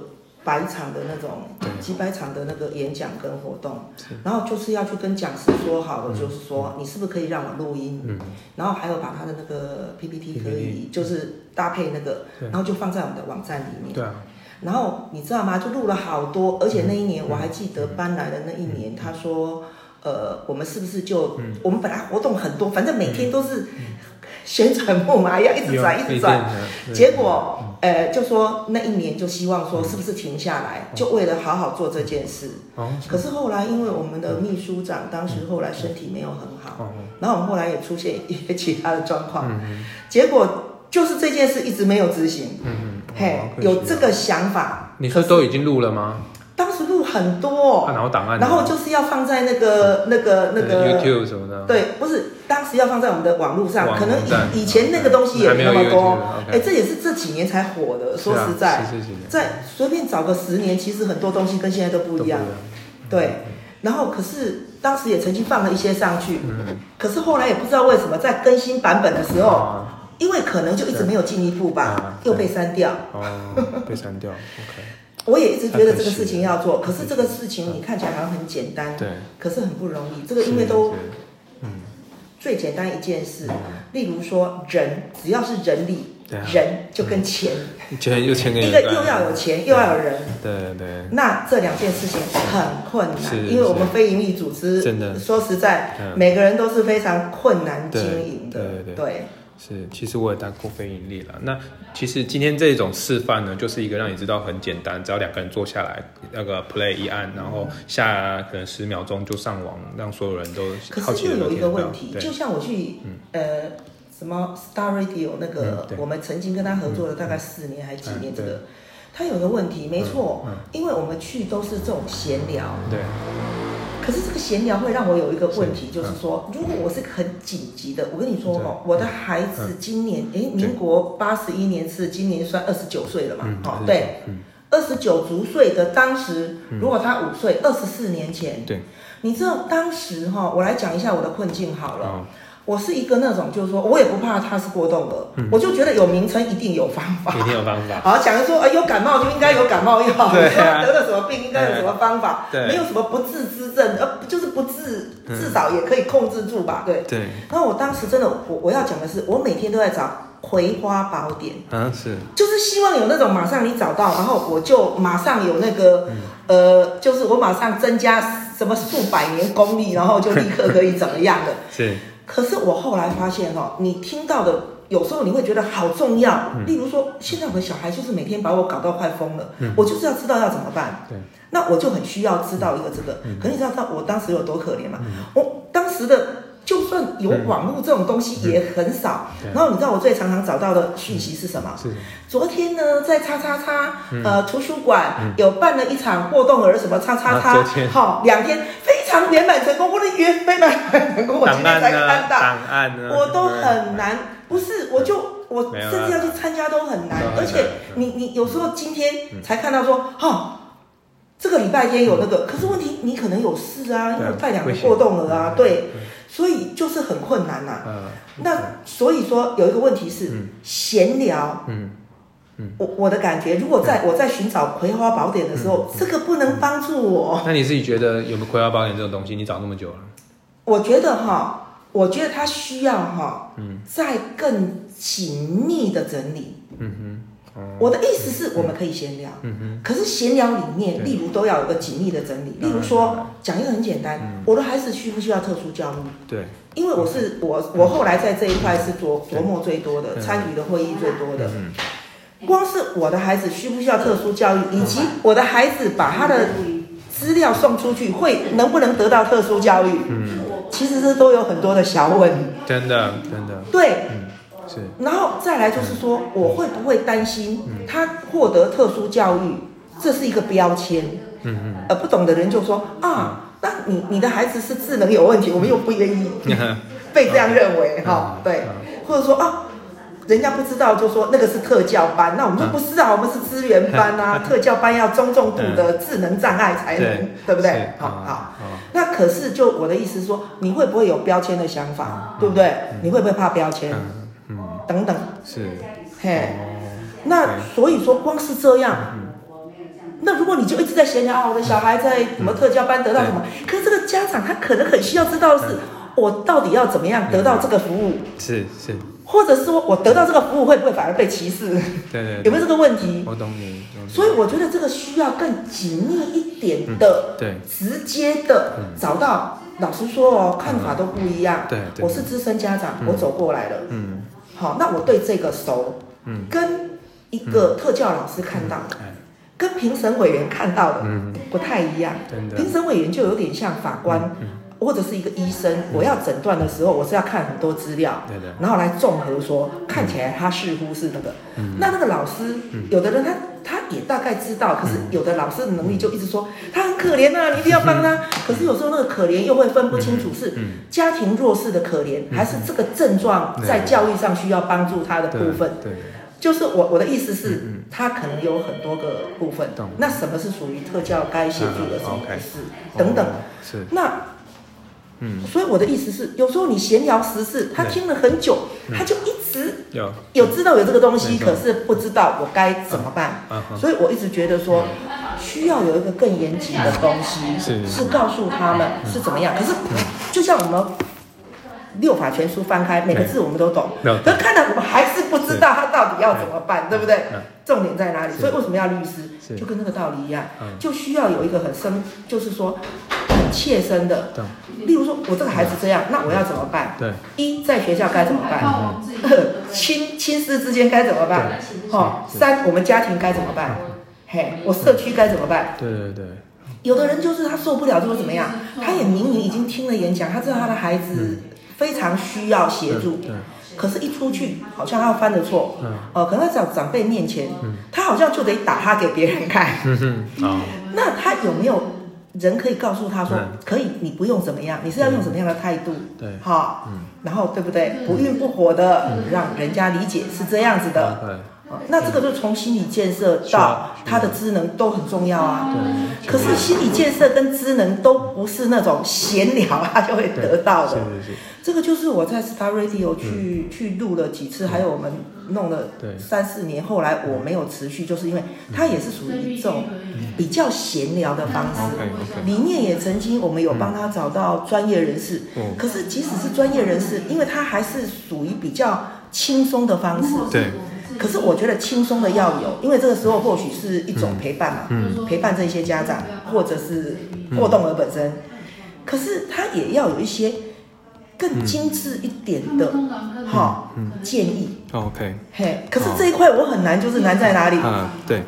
百场的那种，几百场的那个演讲跟活动，然后就是要去跟讲师说好了，就是说你是不是可以让我录音，然后还有把他的那个 PPT 可以就是搭配那个，然后就放在我们的网站里面。
对啊。
然后你知道吗？就录了好多，而且那一年我还记得搬来的那一年，他说，呃，我们是不是就我们本来活动很多，反正每天都是。旋转木马一样一直转一直转，结果呃就说那一年就希望说是不是停下来，就为了好好做这件事。可是后来因为我们的秘书长当时后来身体没有很好，然后我们后来也出现一些其他的状况，结果就是这件事一直没有执行。嗯嗯嘿，有这个想法。
你说都已经录了吗？
当时录很多，
然后档案，
然后就是要放在那个那个那个
YouTube 什么的。
对，不是，当时要放在我们的网络上，可能以以前那个东西也没那么多。哎，这也是这几年才火的。说实在，在随便找个十年，其实很多东西跟现在都不一样。对，然后可是当时也曾经放了一些上去，可是后来也不知道为什么在更新版本的时候，因为可能就一直没有进一步吧，又被删掉。
哦，[laughs] 被删掉。OK。
我也一直觉得这个事情要做，可是这个事情你看起来好像很简单，
对，
可是很不容易。这个因为都，嗯，最简单一件事，例如说人，只要是人力，人就跟钱，
钱又钱
一个又要有钱又要有人，
对对。
那这两件事情很困难，因为我们非营利组织，
真的
说实在，每个人都是非常困难经营的，
对对。是，其实我也当过非盈利了。那其实今天这种示范呢，就是一个让你知道很简单，只要两个人坐下来，那个 play 一按，然后下可能十秒钟就上网，让所有人都
可是又有一个问题，就像我去呃什么 Star Radio 那个，我们曾经跟他合作了大概四年还几年，这个他有个问题，没错，因为我们去都是这种闲聊，
对。
可是这个闲聊会让我有一个问题，就是说，如果我是很紧急的，我跟你说哦，我的孩子今年，哎，民国八十一年是今年算二十九岁了嘛？哦，对，二十九足岁的当时，如果他五岁，二十四年前，
对，
你知道当时哈，我来讲一下我的困境好了。我是一个那种，就是说我也不怕它是过动的，我就觉得有名称一定有方法，
一定有方法。[laughs]
好，讲说，哎，有感冒就应该有感冒药，对 [laughs] 得了什么病应该有什么方法，没有什么不治之症，呃，就是不治，至少也可以控制住吧，对。
对。
那我当时真的，我我要讲的是，我每天都在找《葵花宝典》，
嗯，是，
就是希望有那种马上你找到，然后我就马上有那个，呃，就是我马上增加什么数百年功力，然后就立刻可以怎么样的，[laughs]
是。
可是我后来发现哦，你听到的有时候你会觉得好重要。例如说，现在我的小孩就是每天把我搞到快疯了，我就是要知道要怎么办。
对，
那我就很需要知道一个这个。可你知道他我当时有多可怜吗？我当时的就算有网络这种东西也很少。然后你知道我最常常找到的讯息是什么？
是。
昨天呢，在叉叉叉呃图书馆有办了一场过动儿什么叉叉叉，好两天。非常圆满成功，我的圆非满成功，我今天才看到，
档案呢，
我都很难，不是，我就我甚至要去参加都很难，而且你你有时候今天才看到说，哈，这个礼拜天有那个，可是问题你可能有事啊，因为带两个过动了啊，对，所以就是很困难呐。那所以说有一个问题是闲聊，嗯。我我的感觉，如果在我在寻找《葵花宝典》的时候，这个不能帮助我。
那你自己觉得有没有《葵花宝典》这种东西？你找那么久了？
我觉得哈，我觉得它需要哈，嗯，再更紧密的整理。嗯哼，我的意思是我们可以闲聊，可是闲聊里面，例如都要有个紧密的整理。例如说，讲一个很简单，我的孩子需不需要特殊教育？
对，
因为我是我我后来在这一块是琢琢磨最多的，参与的会议最多的。光是我的孩子需不需要特殊教育，以及我的孩子把他的资料送出去，会能不能得到特殊教育？嗯，其实这都有很多的小问。
真的，真的。
对。然后再来就是说，我会不会担心他获得特殊教育，这是一个标签。嗯嗯。而不懂的人就说啊，那你你的孩子是智能有问题，我们又不愿意 [laughs] 被这样认为哈。对，或者说啊，人家不知道就说那个是特教班，那我们就不是啊，我们是资源班啊，[laughs] 特教班要中重度的智能障碍才能，对不对？好好。那可是就我的意思说，你会不会有标签的想法，对不对？你会不会怕标签？等等，
是，
嘿，那所以说光是这样，那如果你就一直在闲聊啊，我的小孩在什么特教班得到什么，可是这个家长他可能很需要知道的是，我到底要怎么样得到这个服务？
是是，
或者说我得到这个服务会不会反而被歧视？
对对，
有没有这个问题？
我懂你。
所以我觉得这个需要更紧密一点的，
对，
直接的找到。老实说哦，看法都不一样。
对，
我是资深家长，我走过来了。嗯。好，那我对这个熟，嗯，跟一个特教老师看到的，跟评审委员看到的，不太一样。评审委员就有点像法官，或者是一个医生，我要诊断的时候，我是要看很多资料，然后来综合说，看起来他似乎是那个。那那个老师，有的人他他也大概知道，可是有的老师的能力就一直说他很可怜啊，你一定要帮他。可是有时候那个可怜又会分不清楚是家庭弱势的可怜，还是这个症状在教育上需要帮助他的部分。
对，
就是我我的意思是，他可能有很多个部分。那什么是属于特教该协助的，什么是等等。
是。
那。嗯，所以我的意思是，有时候你闲聊时事，他听了很久，他就一直有。有知道有这个东西，可是不知道我该怎么办。所以我一直觉得说，需要有一个更严谨的东西，是。告诉他们是怎么样。可是就像我们六法全书翻开，每个字我们都懂，可是看到我们还是不知道他到底要怎么办，对不对？重点在哪里？所以为什么要律师？就跟那个道理一样，就需要有一个很深，就是说很。切身的，例如说，我这个孩子这样，那我要怎么办？
对，
一在学校该怎么办？二 [laughs] 亲亲师之间该怎么办？哦，三我们家庭该怎么办？嘿，我社区该怎么办？
对对对，
有的人就是他受不了，就会怎么样？他也明明已经听了演讲，他知道他的孩子非常需要协助，可是一出去好像他犯的错，嗯，哦，可能在长长辈面前，他好像就得打他给别人看，那他有没有？人可以告诉他说，可以，你不用怎么样，你是要用什么样的态度？
对，
好，然后对不对？不孕不火的，让人家理解是这样子的。对，那这个就从心理建设到他的职能都很重要啊。对。可是心理建设跟职能都不是那种闲聊他就会得到的。
是是是。
这个就是我在 Star Radio 去去录了几次，还有我们弄了三四年，后来我没有持续，就是因为它也是属于一种比较闲聊的方式。里面也曾经我们有帮他找到专业人士，可是即使是专业人士，因为他还是属于比较轻松的方式。
对。
可是我觉得轻松的要有，因为这个时候或许是一种陪伴嘛，陪伴这些家长或者是过动儿本身，可是他也要有一些。更精致一点的哈建议
，OK，
嘿，可是这一块我很难，就是难在哪里？
嗯，对，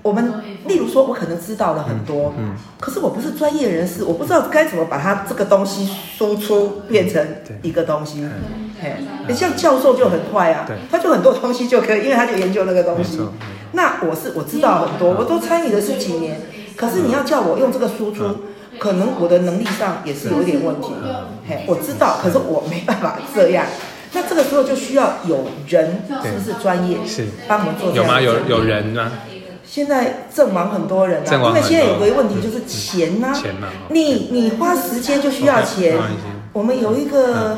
我们例如说，我可能知道了很多，嗯，可是我不是专业人士，我不知道该怎么把它这个东西输出变成一个东西，嘿，你像教授就很快啊，他就很多东西就可以，因为他就研究那个东西。那我是我知道很多，我都参与了十几年，可是你要叫我用这个输出。可能我的能力上也是有一点问题，嘿，我知道，可是我没办法这样。那这个时候就需要有人，是不是专业？
是，
帮我们做。
有吗？有有人吗？
现在正忙很多人啊，因为现在有个问题就是钱呐。
钱嘛。
你你花时间就需要钱。我们有一个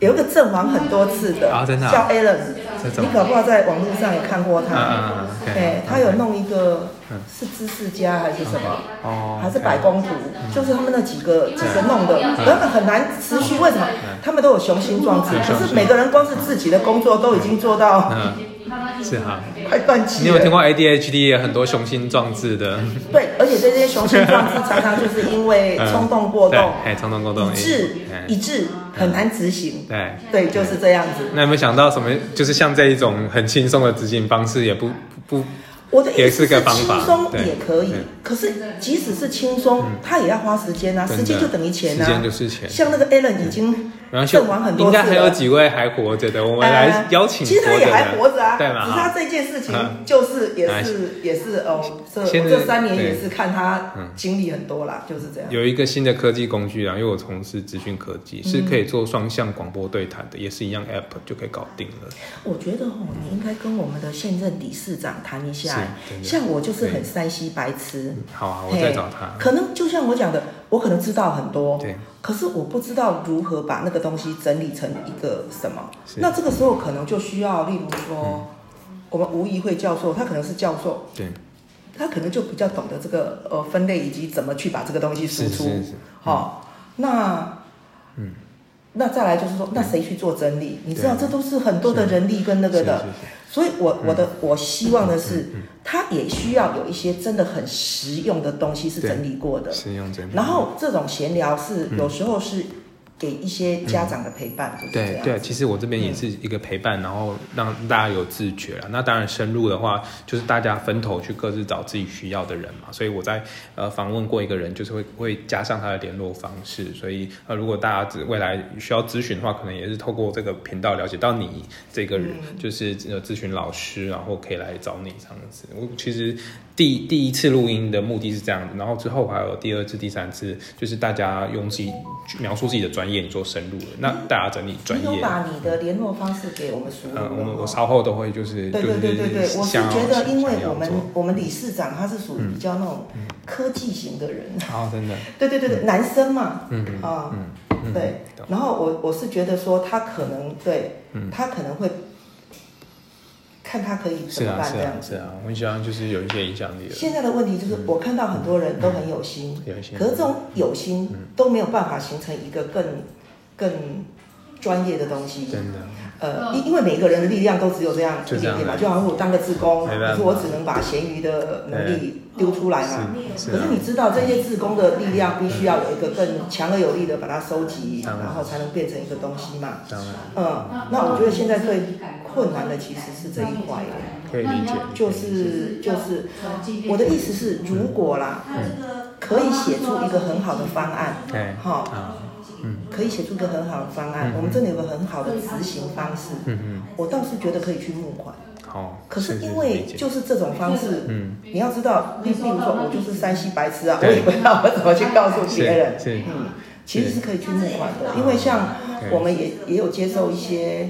有一个阵亡很多次的，叫 Alan，你可不知道在网络上也看过他。对，他有弄一个。是知识家还是什么？哦，还是百工图？就是他们那几个几个弄的，根本很难持续。为什么？他们都有雄心壮志，可是每个人光是自己的工作都已经做到
是哈，
快断气了。
你有听过 ADHD 也很多雄心壮志的？
对，而且这些雄心壮志常常就是因为冲动过动，
哎，冲动过动，
以致以致很难执行。
对
对，就是这样子。
那有没有想到什么？就是像这一种很轻松的执行方式，也不不。
我的意思是轻松也可以，可是即使是轻松，他也要花时间啊，时间就等于钱啊，
时间就是钱。
像那个 Alan 已经挣完很多
应该还有几位还活着的，我们来邀请。
其实他也还活着啊，
对吗？
只是他这件事情就是也是也是哦，这这三年也是看他经历很多啦，就是这样。
有一个新的科技工具啊，因为我从事资讯科技，是可以做双向广播对谈的，也是一样 App 就可以搞定了。
我觉得哦，你应该跟我们的现任理事长谈一下，像我。我就是很山西白痴，
好啊，我再找他。
可能就像我讲的，我可能知道很多，对，可是我不知道如何把那个东西整理成一个什么。那这个时候可能就需要，例如说，我们吴怡慧教授，他可能是教授，
对，
他可能就比较懂得这个呃分类以及怎么去把这个东西输出。好，那嗯，那再来就是说，那谁去做整理？你知道，这都是很多的人力跟那个的。所以，我我的我希望的是，他也需要有一些真的很实用的东西是整理过的。
实用整理。
然后，这种闲聊是有时候是。给一些家长的陪伴，
对对，其实我这边也是一个陪伴，然后让大家有自觉了。那当然深入的话，就是大家分头去各自找自己需要的人嘛。所以我在呃访问过一个人，就是会会加上他的联络方式。所以呃，如果大家未来需要咨询的话，可能也是透过这个频道了解到你这个人，就是呃咨询老师，然后可以来找你这样子。我其实第第一次录音的目的是这样子，然后之后还有第二次、第三次，就是大家用自己描述自己的专。业做深入的，那大家整理专业。
你有把你的联络方式给我们输入嗯，
我们我稍后都会就是。
对对对对对，我是觉得，因为我们我们理事长他是属于比较那种科技型的人。
啊，真的。
对对对对，男生嘛，嗯啊，嗯对。然后我我是觉得说他可能对，他可能会。看他可以怎么办这样子，
是啊，我希望就是有一些影响力。
现在的问题就是，我看到很多人都很有心，可是这种有心都没有办法形成一个更更专业的东西。
真的。
呃，因因为每个人的力量都只有这样一点点嘛，就好像我当个自工，可是我只能把咸鱼的能力丢出来嘛。可是你知道，这些自工的力量必须要有一个更强而有力的把它收集，然后才能变成一个东西嘛。嗯，那我觉得现在最困难的其实是这一块。
可以理解。
就是就是，我的意思是，如果啦，可以写出一个很好的方案，好。可以写出一个很好的方案，我们这里有个很好的执行方式。嗯嗯，我倒是觉得可以去募款。
好，
可是因为就是这种方式，嗯，你要知道，例例如说，我就是山西白痴啊，我也不知道我怎么去告诉别人。嗯，其实是可以去募款的，因为像我们也也有接受一些。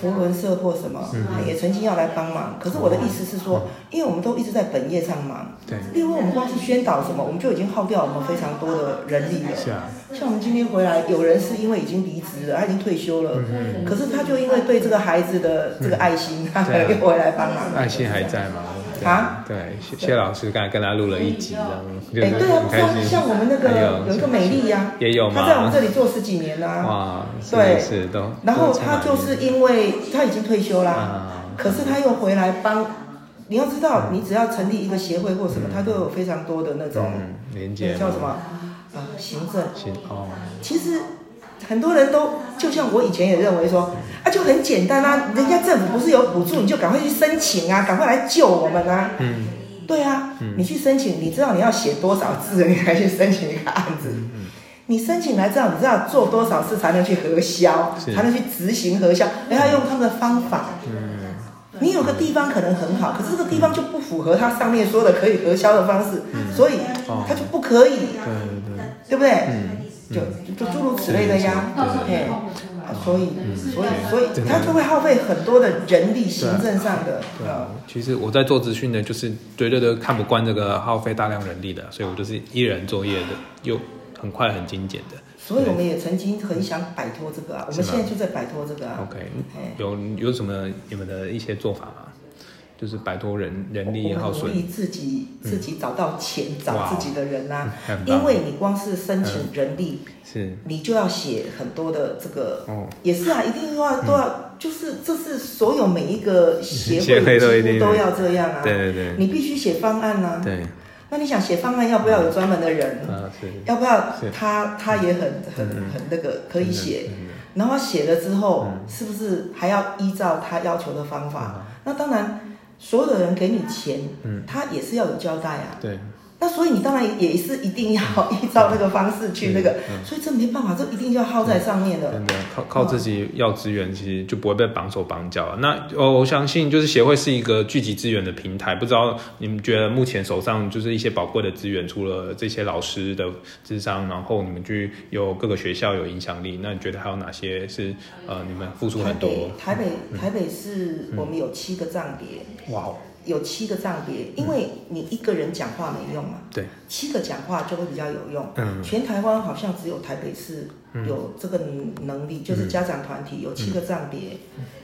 福伦社或什么，也曾经要来帮忙。可是我的意思是说，因为我们都一直在本业上忙，
对。
另外，我们光是宣导什么，我们就已经耗掉我们非常多的人力了。
是啊。
像我们今天回来，有人是因为已经离职了，他已经退休了，可是他就因为对这个孩子的这个爱心，他又回来帮忙。
爱心还在吗？
啊，
对，谢谢老师刚才跟他录了一集，这样，
哎，对啊，像像我们那个有一个美丽呀，
也有
他在我们这里做十几年啦，
哇，
对，
是都，
然后他就是因为他已经退休啦，可是他又回来帮，你要知道，你只要成立一个协会或什么，他都有非常多的那种
连接，
叫什么啊，行政，
行哦，
其实。很多人都就像我以前也认为说啊，就很简单啊，人家政府不是有补助，你就赶快去申请啊，赶快来救我们啊。嗯，对啊，你去申请，你知道你要写多少字，你才去申请一个案子。嗯，你申请来之后，你知道做多少次才能去核销，才能去执行核销，还要用他们的方法。嗯，你有个地方可能很好，可是这个地方就不符合他上面说的可以核销的方式，所以他就不可以。对对对，对不对？嗯。就就诸如此类的呀，嘿，所以所以所以他就会耗费很多的人力行政上的。
对啊，其实我在做资讯的，就是绝对都看不惯这个耗费大量人力的，所以我就是一人作业的，又很快很精简的。
所以我们也曾经很想摆脱这个啊，我们现在就在摆脱这个啊。
OK，有有什么你们的一些做法吗？就是摆脱人人力耗损，
努力自己自己找到钱，找自己的人呐。因为你光是申请人力，
是，
你就要写很多的这个，也是啊，一定要都要。就是这是所有每一个协
协会
几乎都要这样啊。
对对对
你必须写方案啊。
对，
那你想写方案，要不要有专门的人？
啊是，
要不要他他也很很
嗯
很那个可以写？然后他写了之后，
嗯
是不是还要依照他要求的方法？那当然，所有的人给你钱，
嗯
他也是要有交代啊。
对，
那所以你当然也是一定要依照那个方式去 [laughs] 那个，
嗯
所以这没办法，这一定就要耗在上面的。
真的靠靠自己要资源，其实就不会被绑手绑脚了。那我我相信，就是协会是一个聚集资源的平台。不知道你们觉得目前手上就是一些宝贵的资源，除了这些老师的智商，然后你们去有各个学校有影响力，那你觉得还有哪些是呃你们付出很多
北？台北台北是我们有七个站点，
哇哦，
有七个账别，因为你一个人讲话没用嘛，
对，
七个讲话就会比较有用。
嗯。
全台湾好像只有台北市有这个能力，就是家长团体有七个账别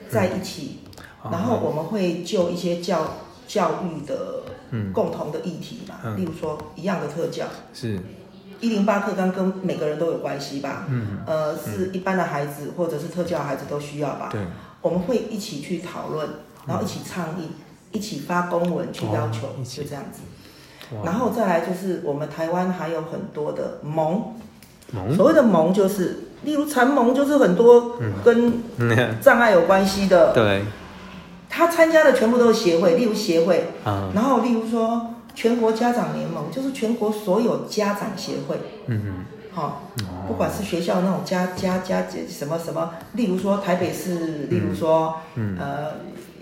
在一起，
嗯。
然后我们会就一些教教育的
嗯
共同的议题嘛，
嗯。
例如说一样的特教，
是。
一零八课纲跟每个人都有关系吧，
嗯。
呃，是一般的孩子或者是特教孩子都需要吧，
对，
我们会一起去讨论，然后一起倡议，一起发公文去要求
哦，
就这样子。然后再来就是我们台湾还有很多的盟，
萌
所谓的盟就是，例如禅盟就是很多跟
嗯 [laughs]
障碍有关系的，
对。
他参加的全部都是协会，例如协会，
啊。
然后例如说全国家长联盟，就是全国所有家长协会，
嗯
哈、
嗯
不管是学校那种家家家什么什么，例如说台北市，例如说、呃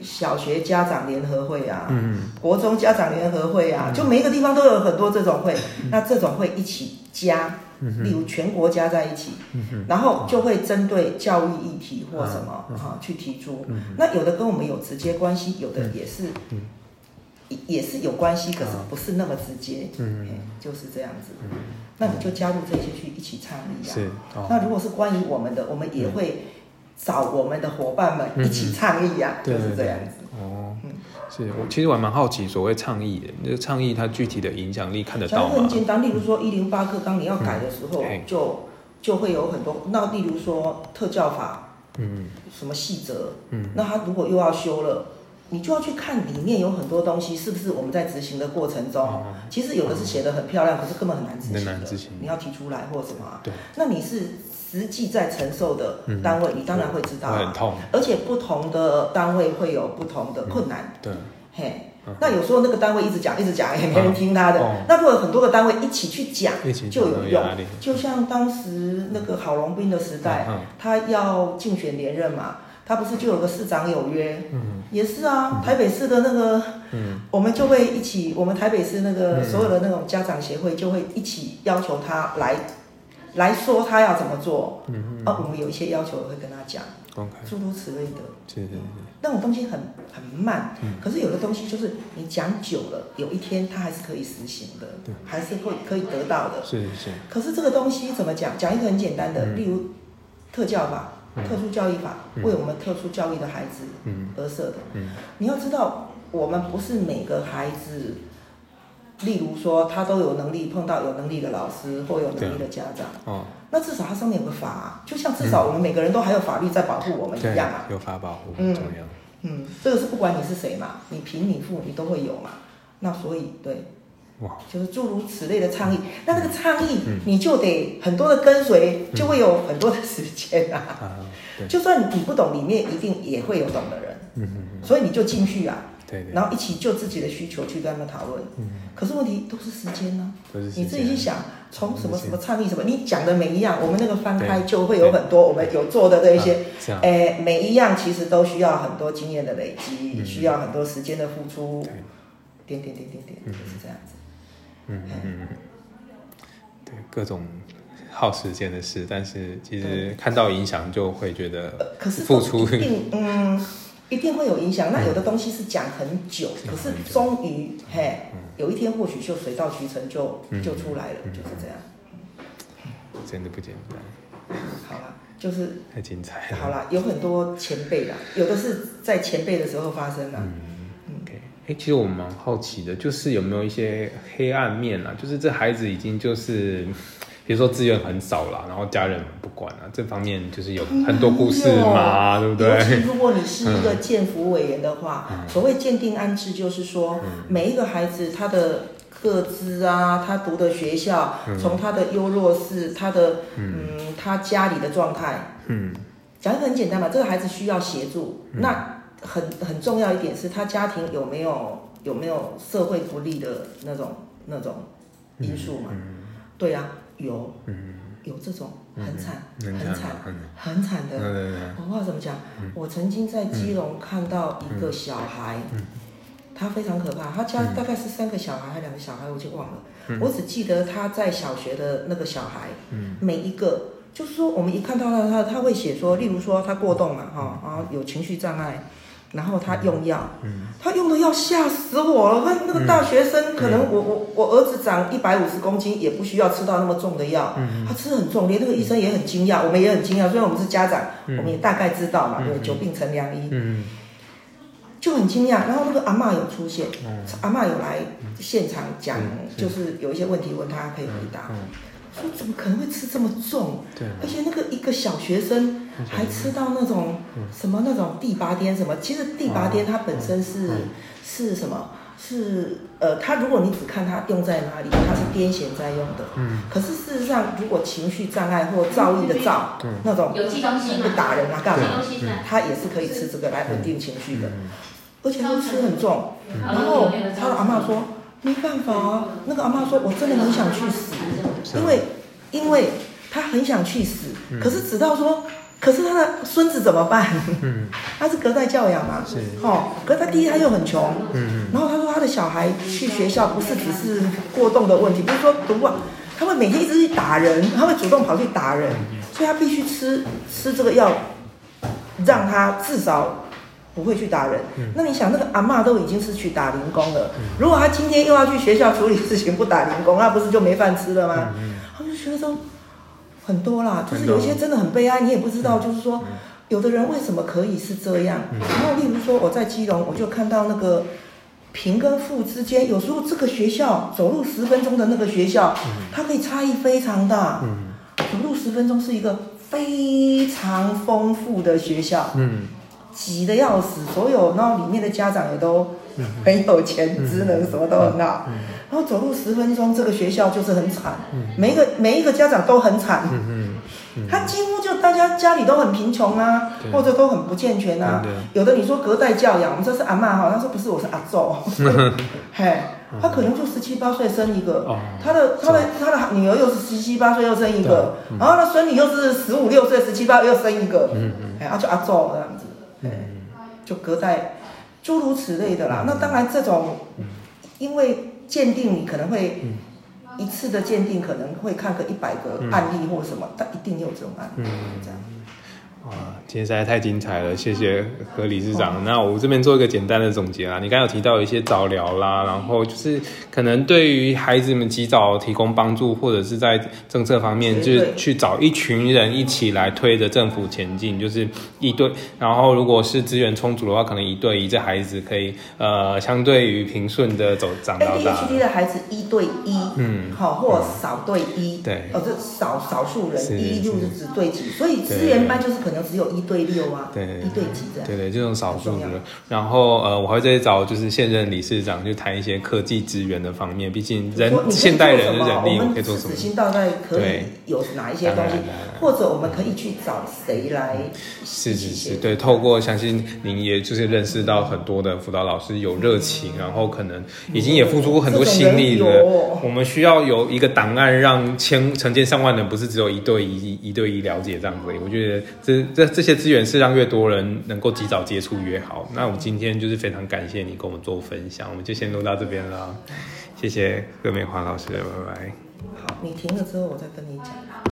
小学家长联合会啊，
嗯
国中家长联合会啊，就每一个地方都有很多这种会，那这种会一起加，例如全国加在一起，然后就会针对教育议题或什么哈、去提出。那有的跟我们有直接关系，有的也是。也也是有关系，可是不是那么直接，
嗯。
就是这样子。那你就加入这些去一起倡议啊。那如果是关于我们的，我们也会找我们的伙伴们一起倡议啊，就是这样子。
哦
嗯，
是我其实我还蛮好奇，所谓倡议的，那个倡议它具体的影响力看得到
很
吗？
简单，例如说一零八课纲你要改的时候
嗯，
就就会有很多。那例如说特教法
嗯
什么细则，
嗯
那他如果又要修了。你就要去看里面有很多东西，是不是我们在执行的过程中，
哦
其实有的是写的很漂亮，可是根本很难执行的。
很难执行
你要提出来或什么啊、
对，
那你是实际在承受的单位，你当然会知道、啊。
很痛，
而且不同的单位会有不同的困难，
对，
嘿。
嗯。
那有时候那个单位一直讲，一直讲，也没人听他的。
哦。
那如果很多个单位一起去讲，就有用。就像当时那个郝龙斌的时代，
嗯
他要竞选连任嘛，他不是就有个市长有约，
嗯。
也是啊，台北市的那个，
嗯。
我们就会一起，我们台北市那个
嗯。
所有的那种家长协会就会一起要求他来来说他要怎么做，
嗯
啊，我们有一些要求会跟他讲
，，OK，
诸如此类的。
对对对，
那种东西很很慢，
嗯。
可是有的东西就是你讲久了，有一天它还是可以实行的
对，
还是会可以得到的。
是是，
可是这个东西怎么讲？讲一个很简单的，
嗯。
例如特教法、
嗯。
特殊教育法，
嗯。
为我们特殊教育的孩子
嗯。
而设的。
嗯。
你要知道，我们不是每个孩子，例如说他都有能力碰到有能力的老师或有能力的家长，
哦，
那至少他上面有个法、啊，就像至少我们每个人都还有法律在保护我们一样啊。，
有法保护
嗯
很重要，
嗯，这个是不管你是谁嘛，你贫你富你都会有嘛。那所以对，
哇，
就是诸如此类的倡议。那那个倡议
嗯。
你就得很多的跟随，就会有很多的时间啊。就算你不懂，里面一定也会有懂的人，
嗯嗯嗯，
所以你就进去啊，
对对，
然后一起就自己的需求去跟他们讨论。
嗯，
可是问题都是时间呢、你自己去想，从什么什么倡议什么，你讲的每一样，我们那个翻开就会有很多我们有做的这一些哎，每一样其实都需要很多经验的累积，
嗯
需要很多时间的付出。
对，
点点点点点，
嗯
就是这样子。
嗯嗯嗯嗯，对，各种耗时间的事，但是其实看到影响就会觉得
呃，可是
付出。
嗯，一定会有影响。那有的东西是讲很久，可是终于嘿
嗯，
有一天或许就水到渠成就
嗯
就出来了，
嗯
就是这样。
真的不简单，
好了，就是
太精彩了。
好了，有很多前辈啦，有的是在前辈的时候发生的。
嗯，OK，哎、其实我蛮好奇的，就是有没有一些黑暗面啊？就是这孩子已经就是比如说资源很少啦，然后家人不管啊，这方面就是有很多故事嘛，对不对？
尤其如果你是一个建福委员的话，所谓鉴定安置，就是说每一个孩子他的各资啊，他读的学校，从他的优弱势，他的嗯，他家里的状态，嗯，讲一个很简单嘛，这个孩子需要协助，那很很重要一点是他家庭有没有有没有社会福利的那种那种因素嘛？对呀。有，有这种很惨、很惨、很惨的。我不知道怎么讲。我曾经在基隆看到一个小孩，他非常可怕。他家大概是三个小孩还是两个小孩，我就忘了。我只记得他在小学的那个小孩，每一个就是说，我们一看到他，他他会写说，例如说他过动了哈，然后有情绪障碍。然后他用药，他用的药吓死我了。他那个大学生，可能我我我儿子长一百五十公斤，也不需要吃到那么重的药。他吃很重，连那个医生也很惊讶，我们也很惊讶。虽然我们是家长，我们也大概知道嘛，对，久病成良医，就很惊讶。然后那个阿妈有出现，阿妈有来现场讲，就是有一些问题问他可以回答。说怎么可能会吃这么重？对，而且那个一个小学生还吃到那种什么那种地八颠什么？其实地八颠它本身是是什么？是呃，它如果你只看它用在哪里，它是癫痫在用的。嗯。可是事实上，如果情绪障碍或躁郁的躁，那种会打人啊干嘛？他也是可以吃这个来稳定情绪的。而且他吃很重。然后他的阿妈说没办法啊，那个阿妈说我真的很想去死。因为，因为他很想去死，可是直到说，可是他的孙子怎么办？[laughs] 他是隔代教养嘛，哦，可是他第一他又很穷，然后他说他的小孩去学校不是只是过动的问题，不是说读啊，他会每天一直去打人，他会主动跑去打人，所以他必须吃吃这个药，让他至少。不会去打人，那你想那个阿妈都已经是去打零工了，如果他今天又要去学校处理事情不打零工，那不是就没饭吃了吗？他就觉得说很多啦，就是有一些真的很悲哀，你也不知道，就是说有的人为什么可以是这样。然后例如说我在基隆，我就看到那个贫跟富之间，有时候这个学校走路十分钟的那个学校，它可以差异非常大。走路十分钟是一个非常丰富的学校。挤的要死，所有然后里面的家长也都很有钱，职能什么都很好。然后走路十分钟，这个学校就是很惨，每一个每一个家长都很惨。他几乎就大家家里都很贫穷啊，或者都很不健全啊。有的你说隔代教养，我们这是阿妈哈，他说不是，我是阿祖。[laughs] 嘿，他可能就十七八岁生一个，他的他的他的女儿又是十七八岁又生一个，然后他孙女又是十五六岁十七八又生一个，哎，他就阿祖这样子。就隔在诸如此类的啦。那当然，这种因为鉴定，你可能会一次的鉴定可能会看个一百个案例或什么，但一定有这种案例这样。
哇，今天实在太精彩了，谢谢何理事长。那我这边做一个简单的总结啦。你刚刚有提到一些早疗啦，然后就是可能对于孩子们及早提供帮助，或者是在政策方面，就是去找一群人一起来推着政府前进，就是一对。然后如果是资源充足的话，可能一对一，这孩子可以呃相对于平顺的走长到大。
ADHD 的孩子一对一，嗯，好，或少对一，
对，
哦，这少少数人，一就是只对几，所以资源班就是可能。只有一对六啊，对一对几这样，
对对，这种少数的。然后呃，我还会再找就是现任理事长去谈一些科技资源的方面，毕竟人现代人的人力可以做什么？
新大概可以有哪一些东西，或者我们可以去找谁来？
是是是，对，透过相信您也就是认识到很多的辅导老师有热情，然后可能已经也付出过很多心力了。我们需要有一个档案，让千成千上万人不是只有一对一一对一了解这样子。我觉得这。这这些资源是让越多人能够及早接触越好。那我们今天就是非常感谢你跟我们做分享，我们就先录到这边了。谢谢葛美华老师，拜拜。
好，你停了之后我再跟你讲。